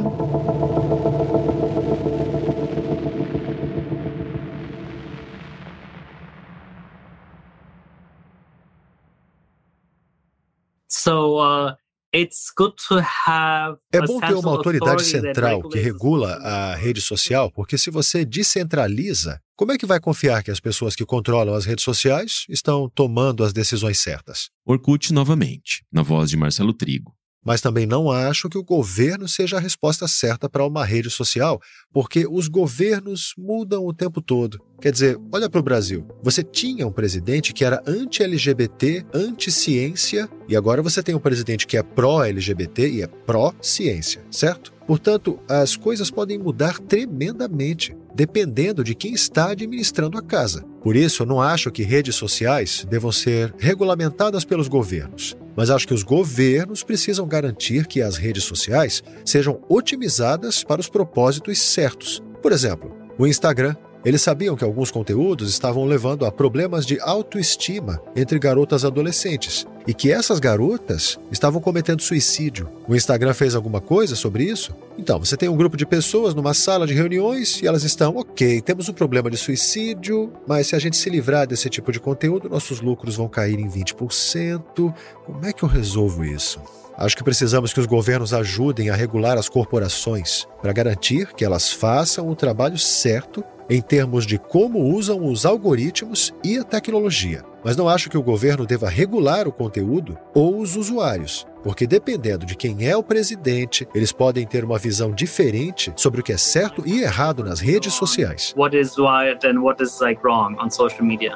É bom ter central uma autoridade central que regula a rede social, porque se você descentraliza, como é que vai confiar que as pessoas que controlam as redes sociais estão tomando as decisões certas? Orkut novamente, na voz de Marcelo Trigo. Mas também não acho que o governo seja a resposta certa para uma rede social, porque os governos mudam o tempo todo. Quer dizer, olha para o Brasil. Você tinha um presidente que era anti-LGBT, anti-ciência, e agora você tem um presidente que é pró-LGBT e é pró-ciência, certo? Portanto, as coisas podem mudar tremendamente, dependendo de quem está administrando a casa. Por isso, não acho que redes sociais devam ser regulamentadas pelos governos. Mas acho que os governos precisam garantir que as redes sociais sejam otimizadas para os propósitos certos. Por exemplo, o Instagram. Eles sabiam que alguns conteúdos estavam levando a problemas de autoestima entre garotas adolescentes e que essas garotas estavam cometendo suicídio. O Instagram fez alguma coisa sobre isso? Então, você tem um grupo de pessoas numa sala de reuniões e elas estão, ok, temos um problema de suicídio, mas se a gente se livrar desse tipo de conteúdo, nossos lucros vão cair em 20%. Como é que eu resolvo isso? Acho que precisamos que os governos ajudem a regular as corporações para garantir que elas façam o trabalho certo em termos de como usam os algoritmos e a tecnologia. Mas não acho que o governo deva regular o conteúdo ou os usuários, porque dependendo de quem é o presidente, eles podem ter uma visão diferente sobre o que é certo e errado nas redes sociais. what is right and what is like wrong on social media.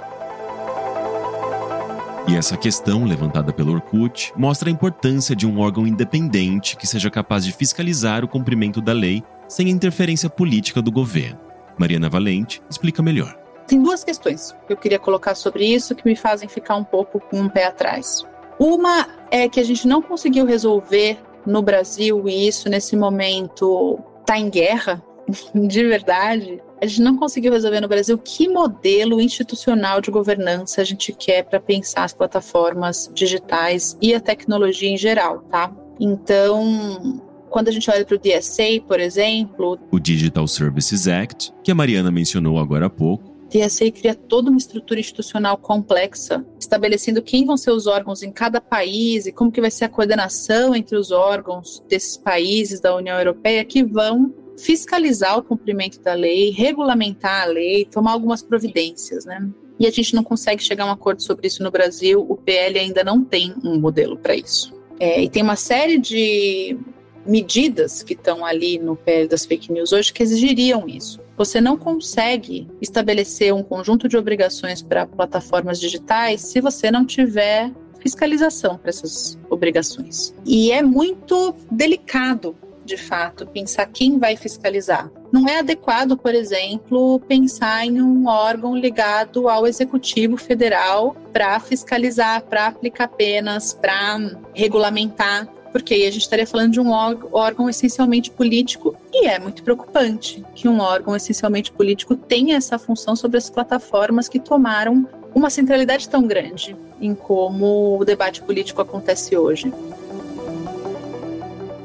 E essa questão, levantada pelo Orkut, mostra a importância de um órgão independente que seja capaz de fiscalizar o cumprimento da lei sem a interferência política do governo. Mariana Valente explica melhor. Tem duas questões que eu queria colocar sobre isso que me fazem ficar um pouco com um pé atrás. Uma é que a gente não conseguiu resolver no Brasil, e isso nesse momento está em guerra, de verdade. A gente não conseguiu resolver no Brasil que modelo institucional de governança a gente quer para pensar as plataformas digitais e a tecnologia em geral, tá? Então, quando a gente olha para o DSA, por exemplo, O Digital Services Act, que a Mariana mencionou agora há pouco, DSA cria toda uma estrutura institucional complexa, estabelecendo quem vão ser os órgãos em cada país e como que vai ser a coordenação entre os órgãos desses países da União Europeia que vão fiscalizar o cumprimento da lei, regulamentar a lei, tomar algumas providências, né? E a gente não consegue chegar a um acordo sobre isso no Brasil. O PL ainda não tem um modelo para isso. É, e tem uma série de medidas que estão ali no PL das fake news hoje que exigiriam isso. Você não consegue estabelecer um conjunto de obrigações para plataformas digitais se você não tiver fiscalização para essas obrigações. E é muito delicado, de fato, pensar quem vai fiscalizar. Não é adequado, por exemplo, pensar em um órgão ligado ao executivo federal para fiscalizar, para aplicar penas, para regulamentar porque aí a gente estaria falando de um órgão essencialmente político. E é muito preocupante que um órgão essencialmente político tenha essa função sobre as plataformas que tomaram uma centralidade tão grande em como o debate político acontece hoje.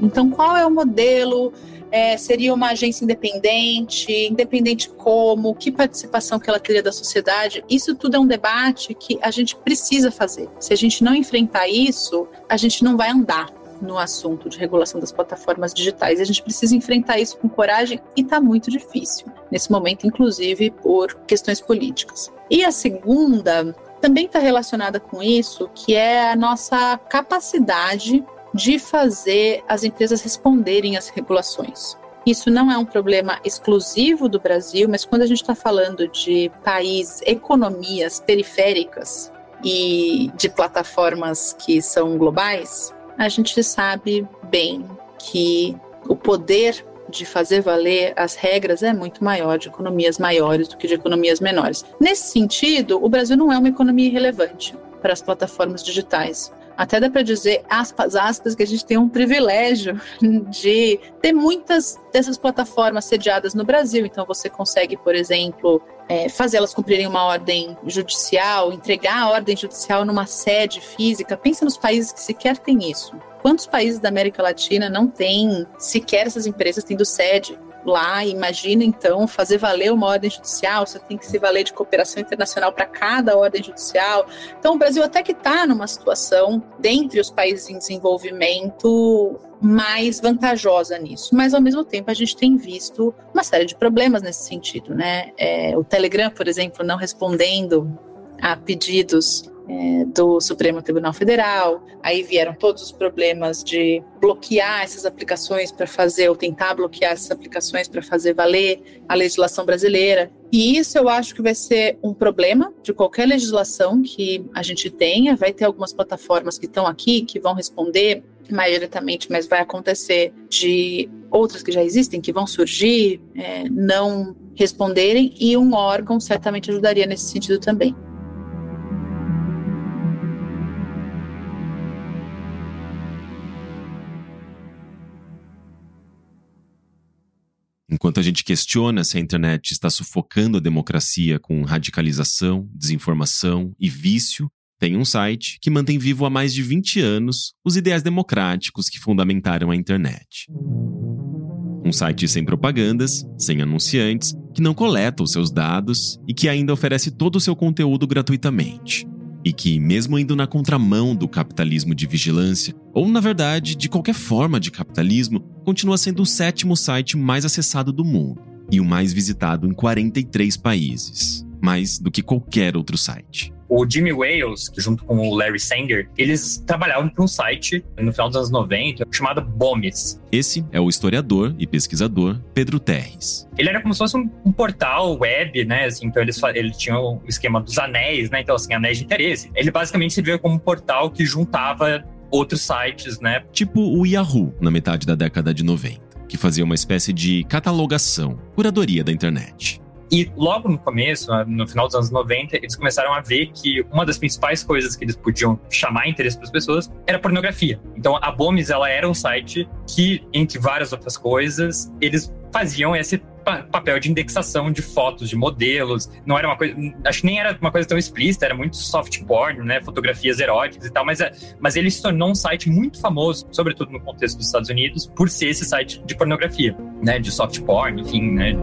Então, qual é o modelo? É, seria uma agência independente? Independente como? Que participação que ela teria da sociedade? Isso tudo é um debate que a gente precisa fazer. Se a gente não enfrentar isso, a gente não vai andar no assunto de regulação das plataformas digitais. A gente precisa enfrentar isso com coragem e está muito difícil, nesse momento, inclusive por questões políticas. E a segunda também está relacionada com isso, que é a nossa capacidade de fazer as empresas responderem às regulações. Isso não é um problema exclusivo do Brasil, mas quando a gente está falando de países, economias periféricas e de plataformas que são globais, a gente sabe bem que o poder de fazer valer as regras é muito maior de economias maiores do que de economias menores. Nesse sentido, o Brasil não é uma economia irrelevante para as plataformas digitais. Até dá para dizer, aspas, aspas, que a gente tem um privilégio de ter muitas dessas plataformas sediadas no Brasil. Então, você consegue, por exemplo, é, fazê-las cumprirem uma ordem judicial, entregar a ordem judicial numa sede física. Pensa nos países que sequer têm isso. Quantos países da América Latina não têm sequer essas empresas tendo sede lá. Imagina então fazer valer uma ordem judicial, você tem que se valer de cooperação internacional para cada ordem judicial. Então o Brasil até que está numa situação, dentre os países em desenvolvimento, mais vantajosa nisso. Mas, ao mesmo tempo, a gente tem visto uma série de problemas nesse sentido. Né? É, o Telegram, por exemplo, não respondendo a pedidos é, do Supremo Tribunal Federal. Aí vieram todos os problemas de bloquear essas aplicações para fazer, ou tentar bloquear essas aplicações para fazer valer a legislação brasileira. E isso eu acho que vai ser um problema de qualquer legislação que a gente tenha. Vai ter algumas plataformas que estão aqui que vão responder mais diretamente, mas vai acontecer de outras que já existem, que vão surgir, é, não responderem, e um órgão certamente ajudaria nesse sentido também. Enquanto a gente questiona se a internet está sufocando a democracia com radicalização, desinformação e vício, tem um site que mantém vivo há mais de 20 anos os ideais democráticos que fundamentaram a internet. Um site sem propagandas, sem anunciantes, que não coleta os seus dados e que ainda oferece todo o seu conteúdo gratuitamente. E que, mesmo indo na contramão do capitalismo de vigilância, ou na verdade de qualquer forma de capitalismo, continua sendo o sétimo site mais acessado do mundo e o mais visitado em 43 países, mais do que qualquer outro site o Jimmy Wales, junto com o Larry Sanger, eles trabalhavam para um site no final dos anos 90 chamado Bomis. Esse é o historiador e pesquisador Pedro Terres. Ele era como se fosse um, um portal web, né? Assim, então eles ele tinha o esquema dos anéis, né? Então assim, anéis de interesse. Ele basicamente se via como um portal que juntava outros sites, né? Tipo o Yahoo na metade da década de 90, que fazia uma espécie de catalogação, curadoria da internet. E logo no começo, no final dos anos 90, eles começaram a ver que uma das principais coisas que eles podiam chamar interesse para as pessoas era pornografia. Então a Bomis ela era um site que, entre várias outras coisas, eles faziam esse papel de indexação de fotos de modelos. Não era uma coisa, acho que nem era uma coisa tão explícita, era muito soft porn, né, fotografias eróticas e tal, mas, é, mas ele se tornou um site muito famoso, sobretudo no contexto dos Estados Unidos, por ser esse site de pornografia, né, de soft porn, enfim, né.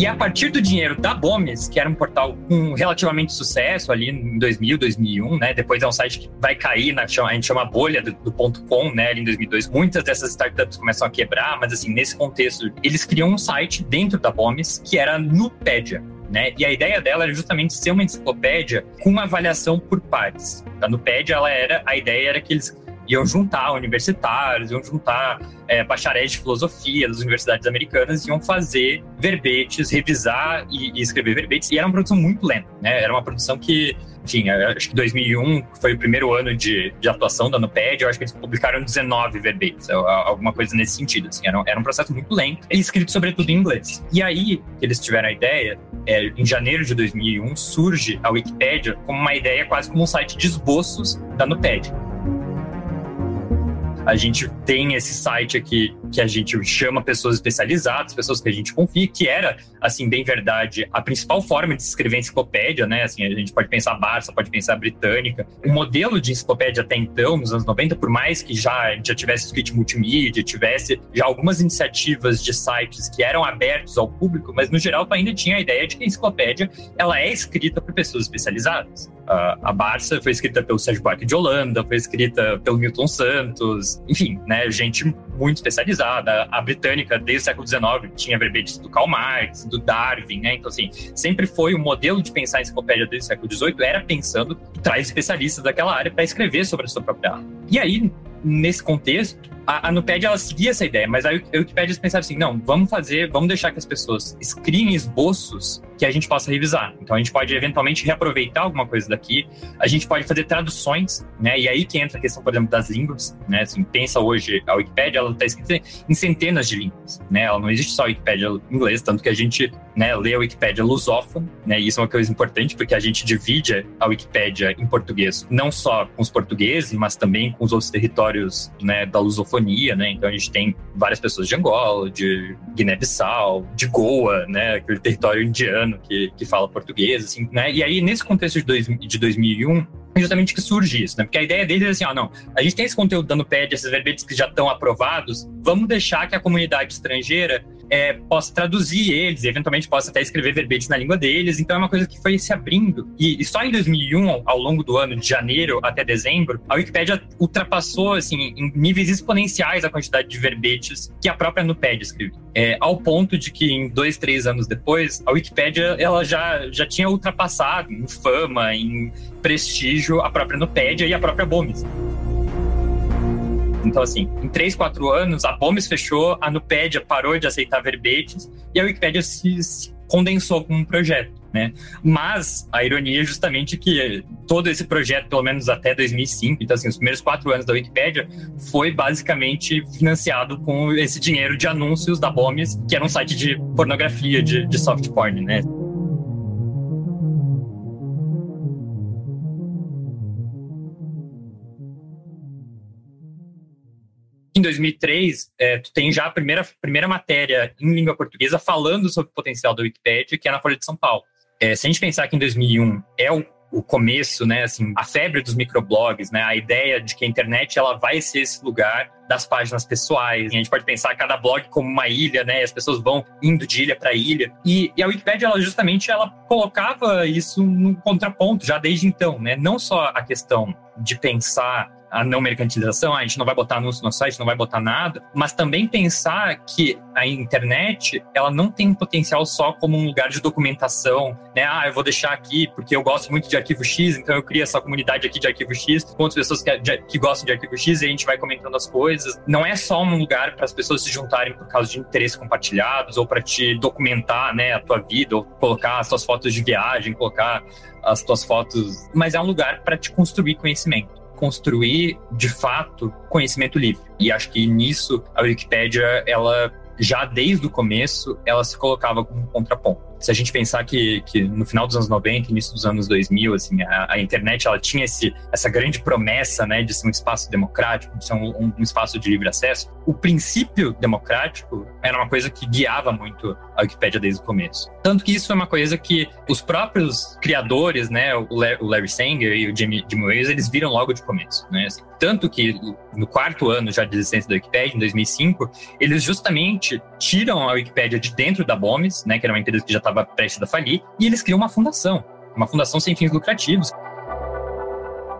E a partir do dinheiro da Bomes, que era um portal com relativamente sucesso ali em 2000, 2001, né? Depois é um site que vai cair, na, a gente chama bolha do, do ponto .com, né? Ali em 2002. Muitas dessas startups começam a quebrar, mas assim, nesse contexto, eles criam um site dentro da Bomes que era Nupedia. Né? E a ideia dela era justamente ser uma enciclopédia com uma avaliação por pares. A Nupedia, ela era, a ideia era que eles iam juntar universitários, iam juntar é, bacharéis de filosofia das universidades americanas, iam fazer verbetes, revisar e, e, escrever verbetes, e era uma produção muito lenta, né? Era uma produção que, enfim, acho que 2001 foi o primeiro ano de, de atuação da Nuped, eu acho que eles publicaram 19 verbetes, alguma coisa nesse sentido, assim, era, era um processo muito lento, e escrito sobretudo em inglês. E aí, eles tiveram a ideia, é, em janeiro de 2001, surge a Wikipédia como uma ideia quase como um site de esboços da Nuped. A gente tem esse site aqui que a gente chama pessoas especializadas, pessoas que a gente confia, que era, assim, bem verdade, a principal forma de escrever enciclopédia, né? Assim, a gente pode pensar Barça, pode pensar Britânica. O modelo de enciclopédia até então, nos anos 90, por mais que já, já tivesse script multimídia, tivesse já algumas iniciativas de sites que eram abertos ao público, mas no geral ainda tinha a ideia de que a enciclopédia ela é escrita por pessoas especializadas. Uh, a Barça foi escrita pelo Sérgio Buarque de Holanda, foi escrita pelo Milton Santos, enfim, né, gente muito especializada. A britânica, desde o século XIX, tinha verbetes do Karl Marx, do Darwin, né? Então, assim, sempre foi o modelo de pensar a enciclopédia desde o século XVIII, era pensando, traz especialistas daquela área para escrever sobre a sua própria área. E aí, nesse contexto, a, a Nuped ela seguia essa ideia, mas a Wikipedia pensaram assim: não, vamos fazer, vamos deixar que as pessoas escriem esboços que a gente possa revisar. Então a gente pode eventualmente reaproveitar alguma coisa daqui, a gente pode fazer traduções, né? E aí que entra a questão, por exemplo, das línguas, né? Assim, pensa hoje a Wikipedia, ela está escrita em centenas de línguas, né? Ela não existe só a Wikipedia em inglês, tanto que a gente, né, lê a Wikipedia lusófono, né? E isso é uma coisa importante porque a gente divide a Wikipedia em português, não só com os portugueses, mas também com os outros territórios, né, da lusofonia, né? Então a gente tem várias pessoas de Angola, de Guiné-Bissau, de Goa, né, aquele território indiano que, que fala português, assim, né? E aí, nesse contexto de, dois, de 2001, justamente que surge isso, né? Porque a ideia deles é assim, ó, não, a gente tem esse conteúdo da Nuped, esses verbetes que já estão aprovados, vamos deixar que a comunidade estrangeira é, traduzir eles, eventualmente possa até escrever verbetes na língua deles. Então é uma coisa que foi se abrindo. E, e, só em 2001, ao longo do ano, de janeiro até dezembro, a Wikipédia ultrapassou assim, em níveis exponenciais a quantidade de verbetes que a própria Nuped escrevia. É, ao ponto de que em dois, três anos depois, a Wikipédia ela já, já tinha ultrapassado em fama, em prestígio, a própria Nupédia e a própria Bomis. Então, assim, em 3, 4 anos, a Bomis fechou, a Nupédia parou de aceitar verbetes e a Wikipédia se, condensou como um projeto. Né? Mas a ironia é justamente que todo esse projeto, pelo menos até 2005, então assim, os primeiros quatro anos da Wikipédia, foi basicamente financiado com esse dinheiro de anúncios da Bomis, que era um site de pornografia, de, de soft porn, né? Em 2003, é, tu tem já a primeira, primeira matéria em língua portuguesa falando sobre o potencial da Wikipedia, que é na Folha de São Paulo. É, se a gente pensar que em 2001 é o, o começo, né, assim, a febre dos microblogs, né, a ideia de que a internet ela vai ser esse lugar das páginas pessoais. A gente pode pensar cada blog como uma ilha, né? As pessoas vão indo de ilha para ilha. E, e, a Wikipedia, ela justamente, ela colocava isso no contraponto já desde então, né? Não só a questão de pensar a não mercantilização, a gente não vai botar anúncio no site, não vai botar nada, mas também pensar que a internet, ela não tem potencial só como um lugar de documentação, né? Ah, eu vou deixar aqui porque eu gosto muito de arquivo X, então eu crio essa comunidade aqui de arquivo X, com outras pessoas que, de, que gostam de arquivo X e a gente vai comentando as coisas. Não é só um lugar para as pessoas se juntarem por causa de interesses compartilhados ou para te documentar, né, a tua vida, ou colocar as tuas fotos de viagem, colocar as tuas fotos, mas é um lugar para te construir conhecimento construir, de fato, conhecimento livre. E acho que nisso a Wikipédia, ela já desde o começo, ela se colocava como um contraponto se a gente pensar que, que no final dos anos 90, início dos anos 2000, assim, a, a, internet ela tinha esse, essa grande promessa né, de ser um espaço democrático, de ser um, um, espaço de livre acesso, o princípio democrático era uma coisa que guiava muito a Wikipédia desde o começo. Tanto que isso é uma coisa que os próprios criadores, né, o Larry Sanger e o Jimmy, Jimmy Wales, eles viram logo de começo. Né? Assim, tanto que no quarto ano já de existência da Wikipédia, em 2005, eles justamente tiram a Wikipédia de dentro da BOMES, né, que era uma empresa que já estava prestes a falir, e eles criam uma fundação, uma fundação sem fins lucrativos,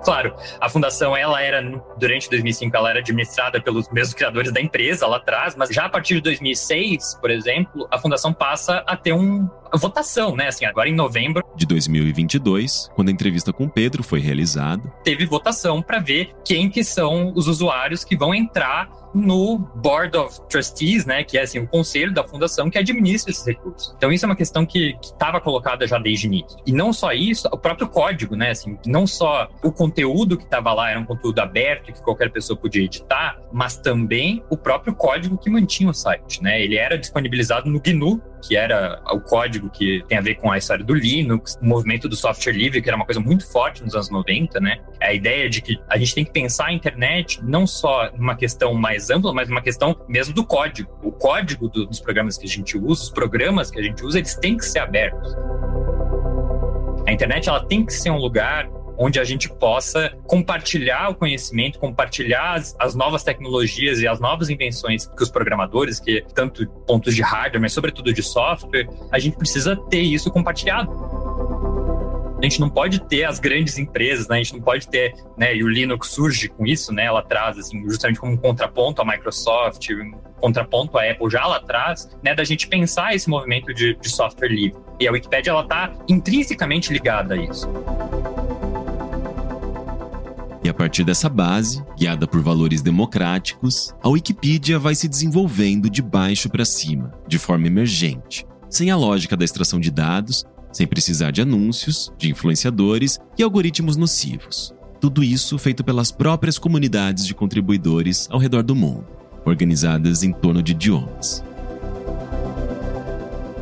Claro, a fundação ela era durante 2005 ela era administrada pelos mesmos criadores da empresa lá atrás, mas já a partir de 2006, por exemplo, a fundação passa a ter um votação, né? Assim, agora em novembro de 2022, quando a entrevista com Pedro foi realizada, teve votação para ver quem que são os usuários que vão entrar no Board of Trustees, né, que é assim o conselho da fundação que administra esses recursos. Então isso é uma questão que estava colocada já desde o início. E não só isso, o próprio código, né, assim, não só o conteúdo que estava lá era um conteúdo aberto que qualquer pessoa podia editar, mas também o próprio código que mantinha o site, né? Ele era disponibilizado no GNU, que era o código que tem a ver com a história do Linux, o movimento do software livre, que era uma coisa muito forte nos anos 90, né? A ideia de que a gente tem que pensar a internet não só numa questão mais ampla, mas numa questão mesmo do código. O código do, dos programas que a gente usa, os programas que a gente usa, eles têm que ser abertos. A internet ela tem que ser um lugar onde a gente possa compartilhar o conhecimento, compartilhar as, as, novas tecnologias e as novas invenções que os programadores, que tanto pontos de hardware, mas sobretudo de software, a gente precisa ter isso compartilhado. A gente não pode ter as grandes empresas, né? A gente não pode ter, né? E o Linux surge com isso, né? Ela traz, assim, justamente como um contraponto à Microsoft, um contraponto à Apple já lá atrás, né? Da gente pensar esse movimento de, de software livre. E a Wikipedia, ela está intrinsecamente ligada a isso. A partir dessa base, guiada por valores democráticos, a Wikipedia vai se desenvolvendo de baixo para cima, de forma emergente, sem a lógica da extração de dados, sem precisar de anúncios, de influenciadores e algoritmos nocivos. Tudo isso feito pelas próprias comunidades de contribuidores ao redor do mundo, organizadas em torno de idiomas.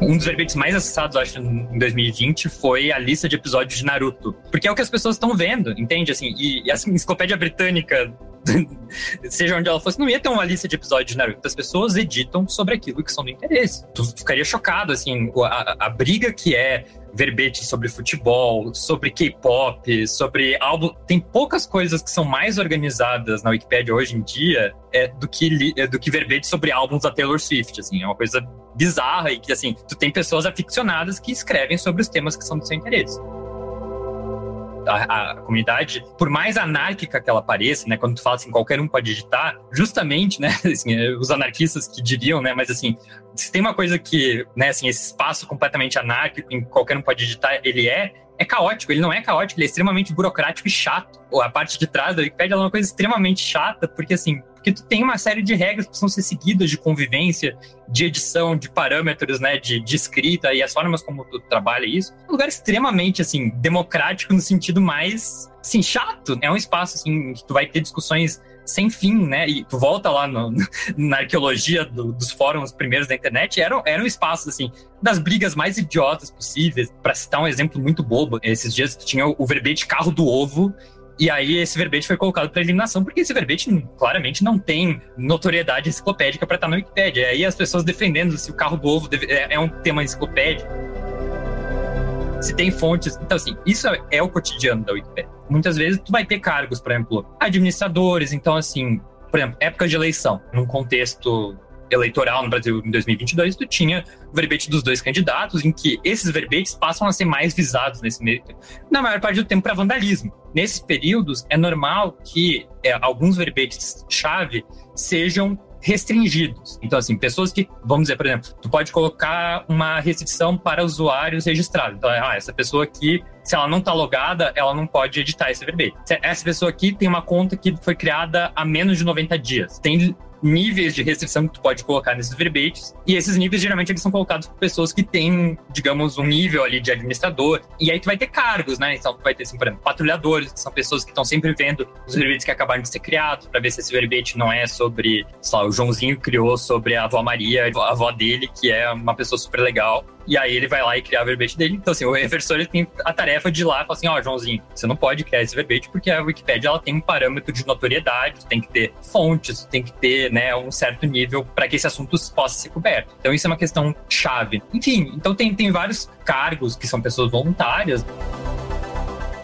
Um dos verbetes mais acessados, acho, em 2020 foi a lista de episódios de Naruto. Porque é o que as pessoas estão vendo, entende? Assim, e, e a enciclopédia britânica seja onde ela fosse, não ia ter uma lista de episódios de Naruto. As pessoas editam sobre aquilo que são do interesse. Tu ficaria chocado, assim, a, a briga que é verbete sobre futebol, sobre K-pop, sobre álbum. Tem poucas coisas que são mais organizadas na Wikipedia hoje em dia é, do, que, é, do que verbete sobre álbuns da Taylor Swift. Assim, é uma coisa bizarra e que, assim, tu tem pessoas aficionadas que escrevem sobre os temas que são do seu interesse a, a, comunidade, por mais anárquica que ela pareça, né, quando tu fala assim, qualquer um pode editar, justamente, né, assim, os anarquistas que diriam, né, mas assim, se tem uma coisa que, né, assim, esse espaço completamente anárquico em qualquer um pode editar, ele é, é caótico. Ele não é caótico, ele é extremamente burocrático e chato. A parte de trás da Wikipedia é uma coisa extremamente chata, porque assim, porque tu tem uma série de regras que precisam ser seguidas de convivência, de edição, de parâmetros, né, de, de escrita e as formas como tu trabalha isso. É um lugar extremamente, assim, democrático no sentido mais, assim, chato. É um espaço, assim, que tu vai ter discussões sem fim, né? E tu volta lá no, na arqueologia do, dos fóruns primeiros da internet, era, era um espaço, assim, das brigas mais idiotas possíveis. Para citar um exemplo muito bobo, esses dias tinha o verbete carro do ovo, e aí esse verbete foi colocado para eliminação, porque esse verbete claramente não tem notoriedade enciclopédica para estar na Wikipédia. E aí as pessoas defendendo se o carro do ovo deve, é, é um tema enciclopédico se tem fontes. Então, assim, isso é o cotidiano da Wikipedia. Muitas vezes tu vai ter cargos, por exemplo, administradores, então, assim, por exemplo, época de eleição, num contexto eleitoral no Brasil em 2022, tu tinha verbete dos dois candidatos, em que esses verbetes passam a ser mais visados nesse meio. Na maior parte do tempo para vandalismo. Nesses períodos, é normal que é, alguns verbetes-chave sejam restringidos. Então, assim, pessoas que, vamos dizer, por exemplo, tu pode colocar uma restrição para usuários registrados. Então, ah, essa pessoa aqui, se ela não está logada, ela não pode editar esse verbete. Essa pessoa aqui tem uma conta que foi criada há menos de 90 dias. Tem níveis de restrição que tu pode colocar nesses verbetes. E esses níveis, geralmente, eles são colocados por pessoas que têm, digamos, um nível ali de administrador. E aí tu vai ter cargos, né? Então tu vai ter, assim, por exemplo, patrulhadores, que são pessoas que estão sempre vendo os verbetes que acabaram de ser criados, para ver se esse verbete não é sobre, sei lá, o Joãozinho criou sobre a avó Maria, a avó dele, que é uma pessoa super legal. E aí ele vai lá e criar o verbete dele. Então, assim, o reversor tem a tarefa de ir lá e falar assim: ó, oh, Joãozinho, você não pode criar esse verbete porque a Wikipedia ela tem um parâmetro de notoriedade, tem que ter fontes, tem que ter né, um certo nível para que esse assunto possa ser coberto. Então, isso é uma questão chave. Enfim, então tem, tem vários cargos que são pessoas voluntárias.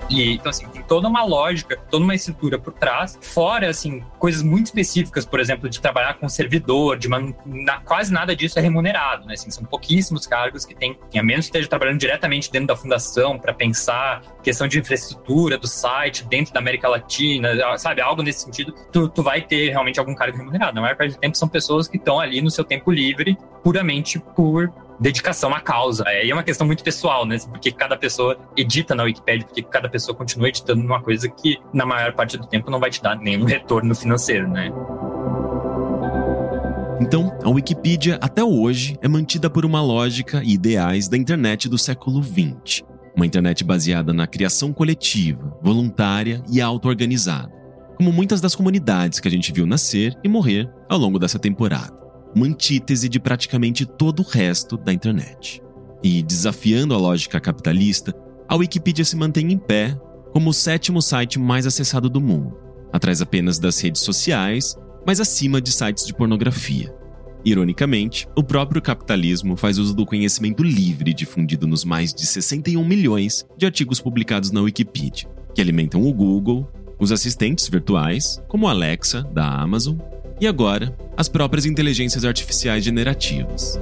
E, então, assim, tem toda uma lógica, toda uma estrutura por trás, fora, assim, coisas muito específicas, por exemplo, de trabalhar com servidor, de man... na, quase nada disso é remunerado, né? Assim, são pouquíssimos cargos que tem, a menos que esteja trabalhando diretamente dentro da fundação para pensar questão de infraestrutura do site dentro da América Latina, sabe? Algo nesse sentido, tu, tu vai ter realmente algum cargo remunerado. Na maior parte do tempo são pessoas que estão ali no seu tempo livre, puramente por dedicação à causa. Aí é uma questão muito pessoal, né? Porque cada pessoa edita na Wikipedia, porque cada pessoa continua editando uma coisa que, na maior parte do tempo, não vai te dar nenhum retorno financeiro, né? Então, a Wikipedia até hoje é mantida por uma lógica e ideais da internet do século XX. Uma internet baseada na criação coletiva, voluntária e auto-organizada, como muitas das comunidades que a gente viu nascer e morrer ao longo dessa temporada uma antítese de praticamente todo o resto da internet. E, desafiando a lógica capitalista, a Wikipedia se mantém em pé como o sétimo site mais acessado do mundo, atrás apenas das redes sociais, mas acima de sites de pornografia. Ironicamente, o próprio capitalismo faz uso do conhecimento livre difundido nos mais de 61 milhões de artigos publicados na Wikipedia, que alimentam o Google, os assistentes virtuais, como Alexa, da Amazon, e agora, as próprias inteligências artificiais generativas.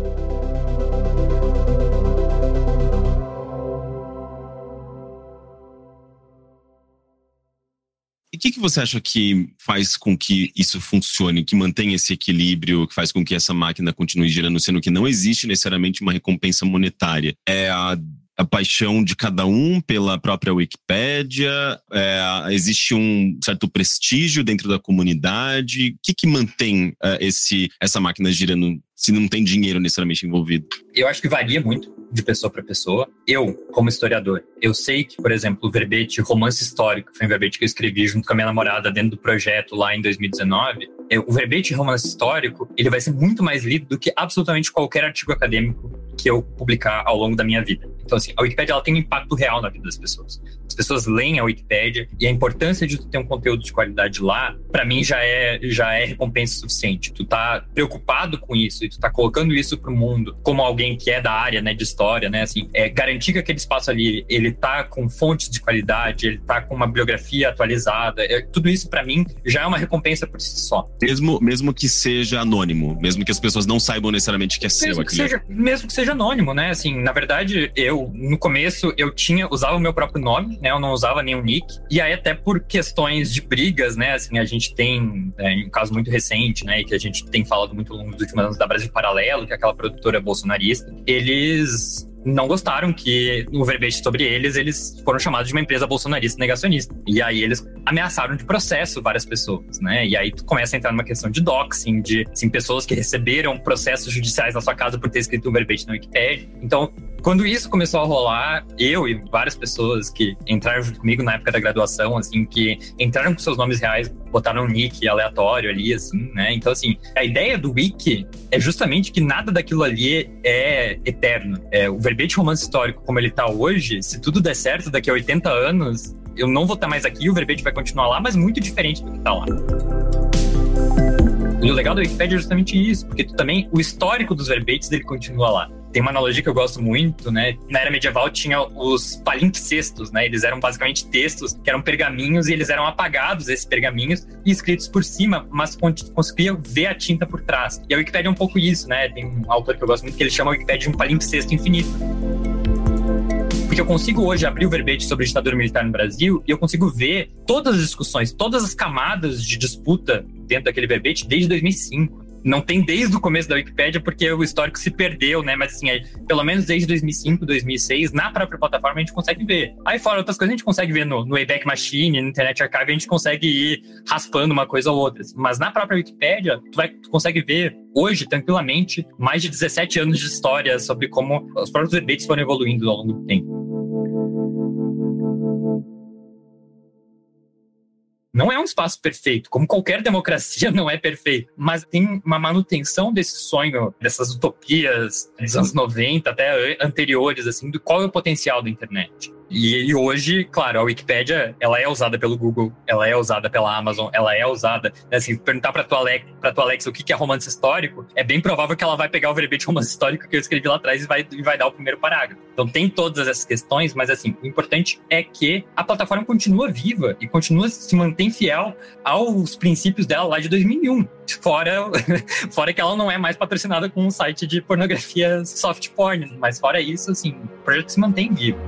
E o que, que você acha que faz com que isso funcione, que mantenha esse equilíbrio, que faz com que essa máquina continue girando, sendo que não existe necessariamente uma recompensa monetária? É a a paixão de cada um pela própria Wikipédia? É, existe um certo prestígio dentro da comunidade? O que, que mantém é, esse, essa máquina girando se não tem dinheiro necessariamente envolvido? Eu acho que varia muito de pessoa para pessoa. Eu, como historiador, eu sei que, por exemplo, o verbete romance histórico, foi um verbete que eu escrevi junto com a minha namorada dentro do projeto lá em 2019. O verbete romance histórico, ele vai ser muito mais lido do que absolutamente qualquer artigo acadêmico que eu publicar ao longo da minha vida. Então, assim, a Wikipédia ela tem um impacto real na vida das pessoas. As pessoas leem a Wikipédia e a importância de tu ter um conteúdo de qualidade lá, para mim já é já é recompensa suficiente. Tu tá preocupado com isso e tu tá colocando isso pro mundo como alguém que é da área, né, de história, né, assim, é garantir que aquele espaço ali, ele tá com fontes de qualidade, ele tá com uma bibliografia atualizada. É, tudo isso para mim já é uma recompensa por si só. Mesmo mesmo que seja anônimo, mesmo que as pessoas não saibam necessariamente que é mesmo seu que seja, mesmo que seja anônimo, né? Assim, na verdade, eu no começo eu tinha usava o meu próprio nome, né? Eu não usava nenhum nick. E aí até por questões de brigas, né? Assim, a gente tem é, um caso muito recente, né? Que a gente tem falado muito ao longo dos últimos anos da Brasil Paralelo, que é aquela produtora bolsonarista. Eles não gostaram que no verbete sobre eles, eles foram chamados de uma empresa bolsonarista negacionista. E aí eles ameaçaram de processo várias pessoas, né? E aí tu começa a entrar numa questão de doxing, de assim, pessoas que receberam processos judiciais na sua casa por ter escrito um verbete na Wikipedia. Então, quando isso começou a rolar, eu e várias pessoas que entraram junto comigo na época da graduação, assim, que entraram com seus nomes reais, botaram um nick aleatório ali, assim, né? Então, assim, a ideia do wiki é justamente que nada daquilo ali é eterno. É, o verbete romance histórico como ele tá hoje, se tudo der certo daqui a 80 anos, eu não vou estar mais aqui, o verbete vai continuar lá, mas muito diferente do que tá lá. E o legal da Wikipedia é justamente isso, porque tu também, o histórico dos verbetes dele continua lá. Tem uma analogia que eu gosto muito, né? Na era medieval tinha os palimpsestos, né? Eles eram basicamente textos que eram pergaminhos e eles eram apagados, esses pergaminhos, e escritos por cima, mas conseguia ver a tinta por trás. E a Wikipedia é um pouco isso, né? Tem um autor que eu gosto muito que ele chama a Wikipedia de um palimpsesto infinito. Porque eu consigo hoje abrir o verbete sobre ditadura militar no Brasil e eu consigo ver todas as discussões, todas as camadas de disputa dentro daquele verbete desde 2005 não tem desde o começo da Wikipédia, porque o histórico se perdeu, né? Mas assim, é, pelo menos desde 2005, 2006, na própria plataforma a gente consegue ver. Aí fora outras coisas a gente consegue ver no, no Wayback Machine, no Internet Archive, a gente consegue ir raspando uma coisa ou outra. Mas na própria Wikipédia, tu, vai, tu consegue ver hoje, tranquilamente, mais de 17 anos de história sobre como os próprios debates foram evoluindo ao longo do tempo. Não é um espaço perfeito, como qualquer democracia não é perfeito, mas tem uma manutenção desse sonho, dessas utopias dos anos 90 até anteriores, assim, do qual é o potencial da internet. E, e, hoje, claro, a Wikipédia, ela é usada pelo Google, ela é usada pela Amazon, ela é usada, né, assim, perguntar para tua Alexa, para tua Alexa o que é romance histórico, é bem provável que ela vai pegar o verbete romance histórico que eu escrevi lá atrás e vai, e vai dar o primeiro parágrafo. Então tem todas essas questões, mas assim, o importante é que a plataforma continua viva e continua se mantém fiel aos princípios dela lá de 2001. Fora, fora que ela não é mais patrocinada com um site de pornografia soft porn, mas fora isso, assim, o projeto se mantém vivo.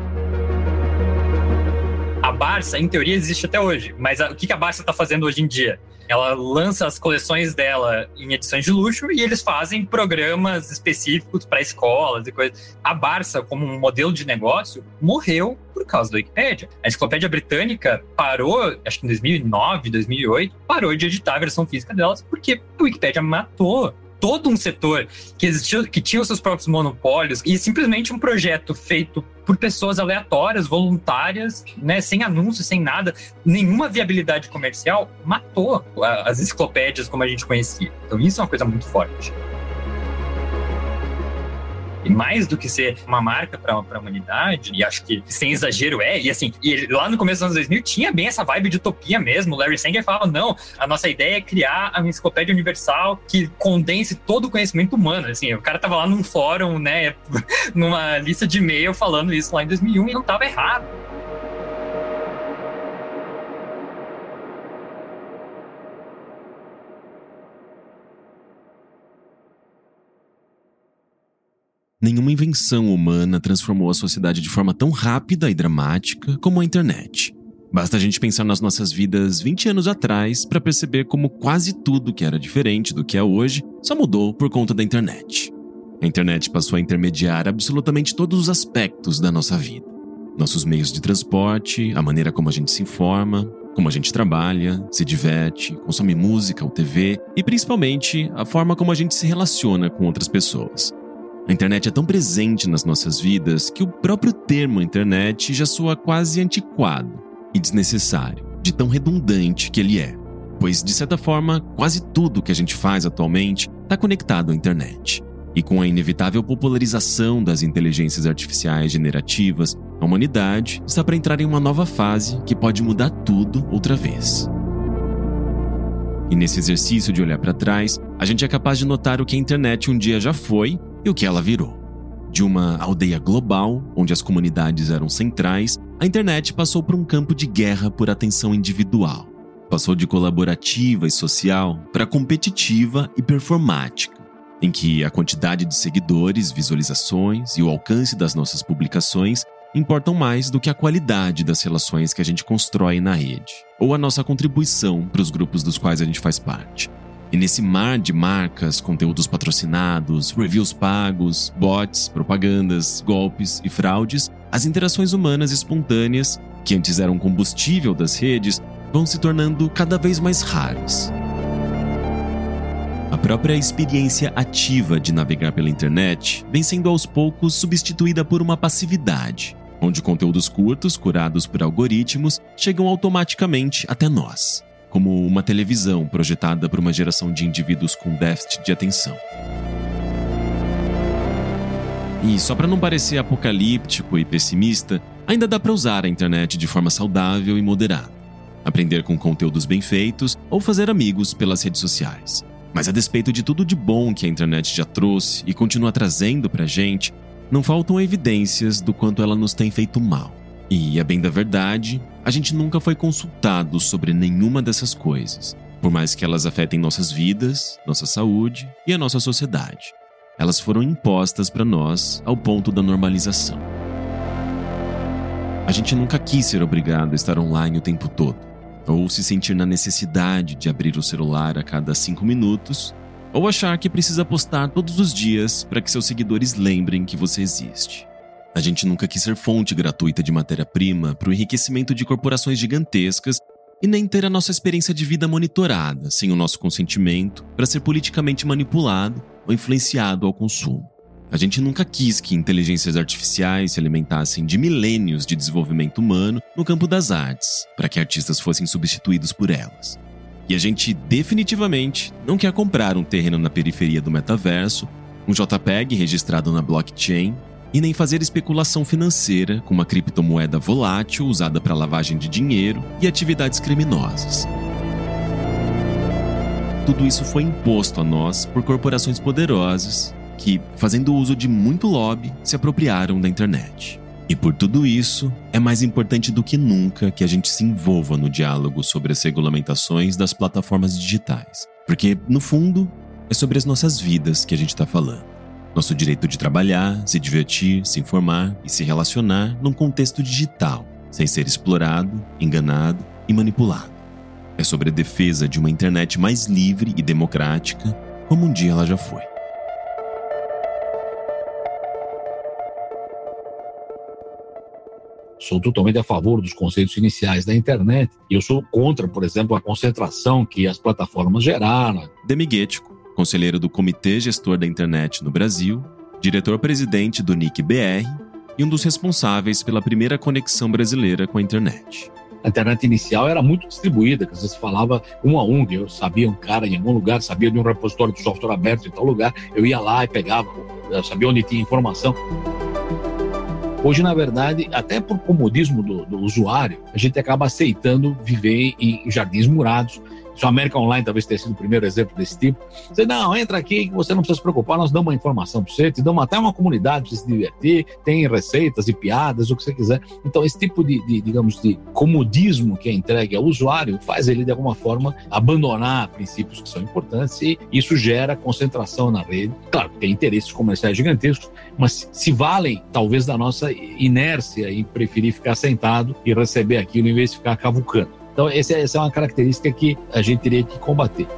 Barça, em teoria, existe até hoje, mas a, o que a Barça está fazendo hoje em dia? Ela lança as coleções dela em edições de luxo e eles fazem programas específicos para escolas e coisas. A Barça, como um modelo de negócio, morreu por causa da Wikipédia. A Enciclopédia Britânica parou, acho que em 2009, 2008, parou de editar a versão física delas porque a Wikipédia matou todo um setor que existia, que tinha os seus próprios monopólios e simplesmente um projeto feito por pessoas aleatórias, voluntárias, né, sem anúncio, sem nada, nenhuma viabilidade comercial, matou as enciclopédias como a gente conhecia. Então isso é uma coisa muito forte. E mais do que ser uma marca para a humanidade, e acho que sem exagero é, e assim, e lá no começo dos anos 2000 tinha bem essa vibe de utopia mesmo. O Larry Sanger falava: não, a nossa ideia é criar a enciclopédia universal que condense todo o conhecimento humano. Assim, o cara tava lá num fórum, né, numa lista de e-mail falando isso lá em 2001 e não tava errado. Nenhuma invenção humana transformou a sociedade de forma tão rápida e dramática como a internet. Basta a gente pensar nas nossas vidas 20 anos atrás para perceber como quase tudo que era diferente do que é hoje só mudou por conta da internet. A internet passou a intermediar absolutamente todos os aspectos da nossa vida. Nossos meios de transporte, a maneira como a gente se informa, como a gente trabalha, se diverte, consome música ou TV e principalmente a forma como a gente se relaciona com outras pessoas. A internet é tão presente nas nossas vidas que o próprio termo internet já soa quase antiquado e desnecessário, de tão redundante que ele é. Pois, de certa forma, quase tudo que a gente faz atualmente está conectado à internet. E com a inevitável popularização das inteligências artificiais generativas, a humanidade está para entrar em uma nova fase que pode mudar tudo outra vez. E nesse exercício de olhar para trás, a gente é capaz de notar o que a internet um dia já foi e o que ela virou. De uma aldeia global, onde as comunidades eram centrais, a internet passou por um campo de guerra por atenção individual. Passou de colaborativa e social para competitiva e performática, em que a quantidade de seguidores, visualizações e o alcance das nossas publicações importam mais do que a qualidade das relações que a gente constrói na rede, ou a nossa contribuição para os grupos dos quais a gente faz parte. E nesse mar de marcas, conteúdos patrocinados, reviews pagos, bots, propagandas, golpes e fraudes, as interações humanas espontâneas, que antes eram combustível das redes, vão se tornando cada vez mais raras. A própria experiência ativa de navegar pela internet vem sendo aos poucos substituída por uma passividade, onde conteúdos curtos, curados por algoritmos, chegam automaticamente até nós, como uma televisão projetada por uma geração de indivíduos com déficit de atenção. E só para não parecer apocalíptico e pessimista, ainda dá para usar a internet de forma saudável e moderada. Aprender com conteúdos bem feitos ou fazer amigos pelas redes sociais. Mas a despeito de tudo de bom que a internet já trouxe e continua trazendo pra gente, não faltam evidências do quanto ela nos tem feito mal. E, a bem da verdade, a gente nunca foi consultado sobre nenhuma dessas coisas, por mais que elas afetem nossas vidas, nossa saúde e a nossa sociedade. Elas foram impostas para nós ao ponto da normalização. A gente nunca quis ser obrigado a estar online o tempo todo, ou se sentir na necessidade de abrir o celular a cada cinco minutos ou achar que precisa postar todos os dias para que seus seguidores lembrem que você existe. A gente nunca quis ser fonte gratuita de matéria-prima para o enriquecimento de corporações gigantescas e nem ter a nossa experiência de vida monitorada sem o nosso consentimento para ser politicamente manipulado ou influenciado ao consumo. A gente nunca quis que inteligências artificiais se alimentassem de milênios de desenvolvimento humano no campo das artes, para que artistas fossem substituídos por elas. E a gente definitivamente não quer comprar um terreno na periferia do metaverso, um JPEG registrado na blockchain e nem fazer especulação financeira com uma criptomoeda volátil usada para lavagem de dinheiro e atividades criminosas. Tudo isso foi imposto a nós por corporações poderosas que, fazendo uso de muito lobby, se apropriaram da internet. E por tudo isso, é mais importante do que nunca que a gente se envolva no diálogo sobre as regulamentações das plataformas digitais. Porque, no fundo, é sobre as nossas vidas que a gente está falando. Nosso direito de trabalhar, se divertir, se informar e se relacionar num contexto digital, sem ser explorado, enganado e manipulado. É sobre a defesa de uma internet mais livre e democrática, como um dia ela já foi. Sou totalmente a favor dos conceitos iniciais da internet. E eu sou contra, por exemplo, a concentração que as plataformas geraram. Demiguetico, conselheiro do Comitê Gestor da Internet no Brasil, diretor-presidente do NIC BR e um dos responsáveis pela primeira conexão brasileira com a internet. A internet inicial era muito distribuída, que às vezes falava um a um, eu sabia um cara em algum lugar, sabia de um repositório de software aberto em tal lugar, eu ia lá e pegava, sabia onde tinha informação. Hoje, na verdade, até por comodismo do, do usuário, a gente acaba aceitando viver em jardins murados, o América Online talvez tenha sido o primeiro exemplo desse tipo. Você, não, entra aqui que você não precisa se preocupar, nós damos uma informação para você, te damos até uma comunidade para se divertir, tem receitas e piadas, o que você quiser. Então, esse tipo de, de, digamos, de comodismo que é entregue ao usuário faz ele, de alguma forma, abandonar princípios que são importantes e isso gera concentração na rede. Claro, tem interesses comerciais gigantescos, mas se valem, talvez, da nossa inércia em preferir ficar sentado e receber aquilo em vez de ficar cavucando. Então, essa é uma característica que a gente teria que combater.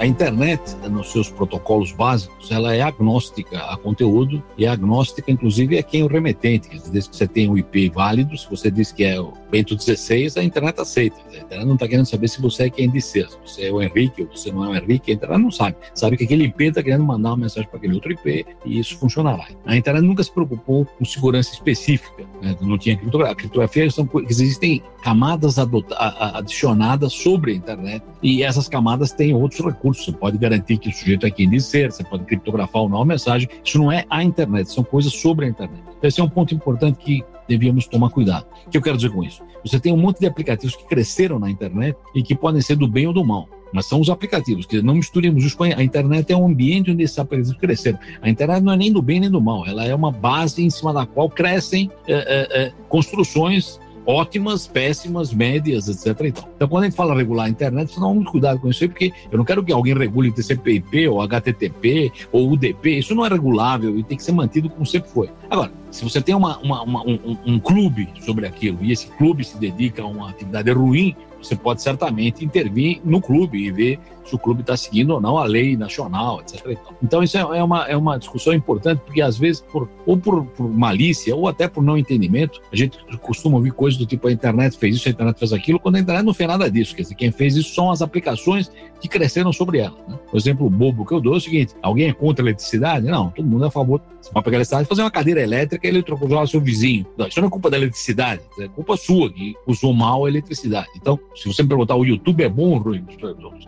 A internet, nos seus protocolos básicos, ela é agnóstica a conteúdo e é agnóstica, inclusive, a quem é o remetente. Desde que você tenha um IP válido, se você diz que é Bento XVI, a internet aceita. A internet não está querendo saber se você é quem diz ser. Se você é o Henrique ou você não é o Henrique, a internet não sabe. Sabe que aquele IP está querendo mandar uma mensagem para aquele outro IP e isso funcionará. A internet nunca se preocupou com segurança específica. Né? Não tinha criptografia. A criptografia são, existem camadas adicionadas sobre a internet e essas camadas têm outros recursos. Você pode garantir que o sujeito é quem diz ser, você pode criptografar ou não a mensagem. Isso não é a internet, são coisas sobre a internet. Esse é um ponto importante que devíamos tomar cuidado. O que eu quero dizer com isso? Você tem um monte de aplicativos que cresceram na internet e que podem ser do bem ou do mal. Mas são os aplicativos, que não misturemos com a internet, é um ambiente onde esses aplicativos cresceram. A internet não é nem do bem nem do mal, ela é uma base em cima da qual crescem é, é, é, construções ótimas, péssimas, médias, etc. Então, então quando a gente fala regular a internet, você dá muito cuidado com isso aí, porque eu não quero que alguém regule TCP/IP ou HTTP ou UDP. Isso não é regulável e tem que ser mantido como sempre foi. Agora, se você tem uma, uma, uma, um, um clube sobre aquilo e esse clube se dedica a uma atividade ruim, você pode certamente intervir no clube e ver se o clube está seguindo ou não a lei nacional, etc. Então, isso é, é uma, é uma discussão importante, porque às vezes, por, ou por, por, malícia, ou até por não entendimento, a gente costuma ouvir coisas do tipo: a internet fez isso, a internet fez aquilo, quando a internet não fez nada disso. Quer dizer, quem fez isso são as aplicações que cresceram sobre ela. Né? O exemplo bobo que eu dou é o seguinte: alguém é contra a eletricidade? Não, todo mundo é a favor. Você pode pegar a eletricidade fazer uma cadeira elétrica e ele trocou o seu vizinho. Não, isso não é culpa da eletricidade, é culpa sua que usou mal a eletricidade. Então, se você me perguntar, o YouTube é bom ou ruim?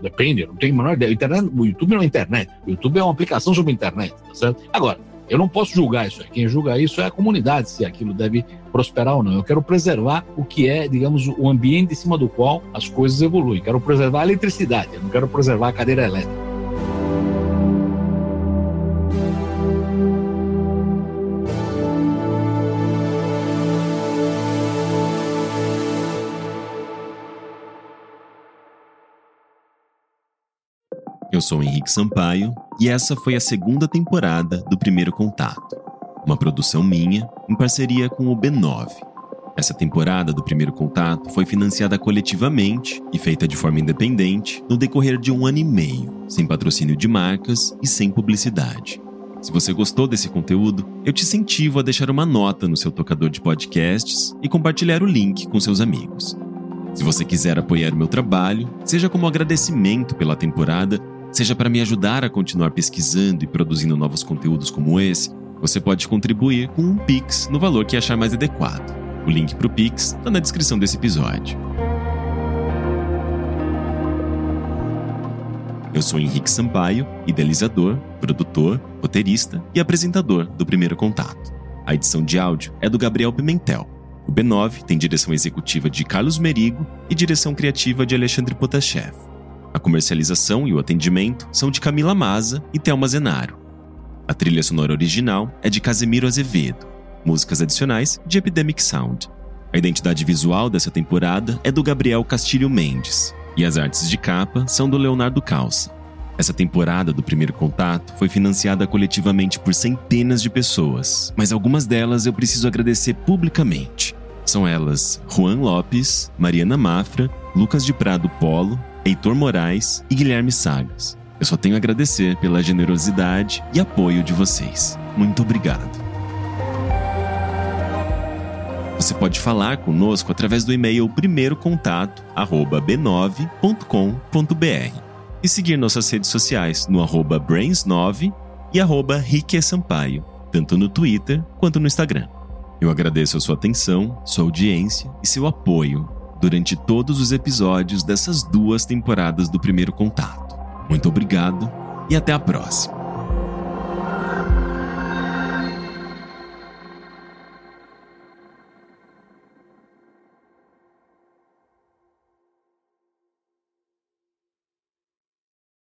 Depende, não tenho a menor ideia. O, internet, o YouTube não é internet. O YouTube é uma aplicação sobre a internet, tá certo? Agora, eu não posso julgar isso. Quem julga isso é a comunidade, se aquilo deve prosperar ou não. Eu quero preservar o que é, digamos, o ambiente em cima do qual as coisas evoluem. Quero preservar a eletricidade, eu não quero preservar a cadeira elétrica. Sou Henrique Sampaio e essa foi a segunda temporada do Primeiro Contato, uma produção minha em parceria com o B9. Essa temporada do Primeiro Contato foi financiada coletivamente e feita de forma independente no decorrer de um ano e meio, sem patrocínio de marcas e sem publicidade. Se você gostou desse conteúdo, eu te incentivo a deixar uma nota no seu tocador de podcasts e compartilhar o link com seus amigos. Se você quiser apoiar o meu trabalho, seja como agradecimento pela temporada seja para me ajudar a continuar pesquisando e produzindo novos conteúdos como esse, você pode contribuir com um Pix no valor que achar mais adequado. O link para o Pix está na descrição desse episódio. Eu sou Henrique Sampaio, idealizador, produtor, roteirista e apresentador do Primeiro Contato. A edição de áudio é do Gabriel Pimentel. O B9 tem direção executiva de Carlos Merigo e direção criativa de Alexandre Potashev. A comercialização e o atendimento são de Camila Maza e Thelma Zenaro. A trilha sonora original é de Casemiro Azevedo, músicas adicionais de Epidemic Sound. A identidade visual dessa temporada é do Gabriel Castilho Mendes, e as artes de capa são do Leonardo Calça. Essa temporada do Primeiro Contato foi financiada coletivamente por centenas de pessoas, mas algumas delas eu preciso agradecer publicamente. São elas Juan Lopes, Mariana Mafra, Lucas de Prado Polo, Heitor Moraes e Guilherme Sagas. Eu só tenho a agradecer pela generosidade e apoio de vocês. Muito obrigado. Você pode falar conosco através do e-mail primeirocontato@b9.com.br e seguir nossas redes sociais no arroba brains9 e arroba tanto no Twitter quanto no Instagram. Eu agradeço a sua atenção, sua audiência e seu apoio durante todos os episódios dessas duas temporadas do Primeiro Contato. Muito obrigado e até a próxima.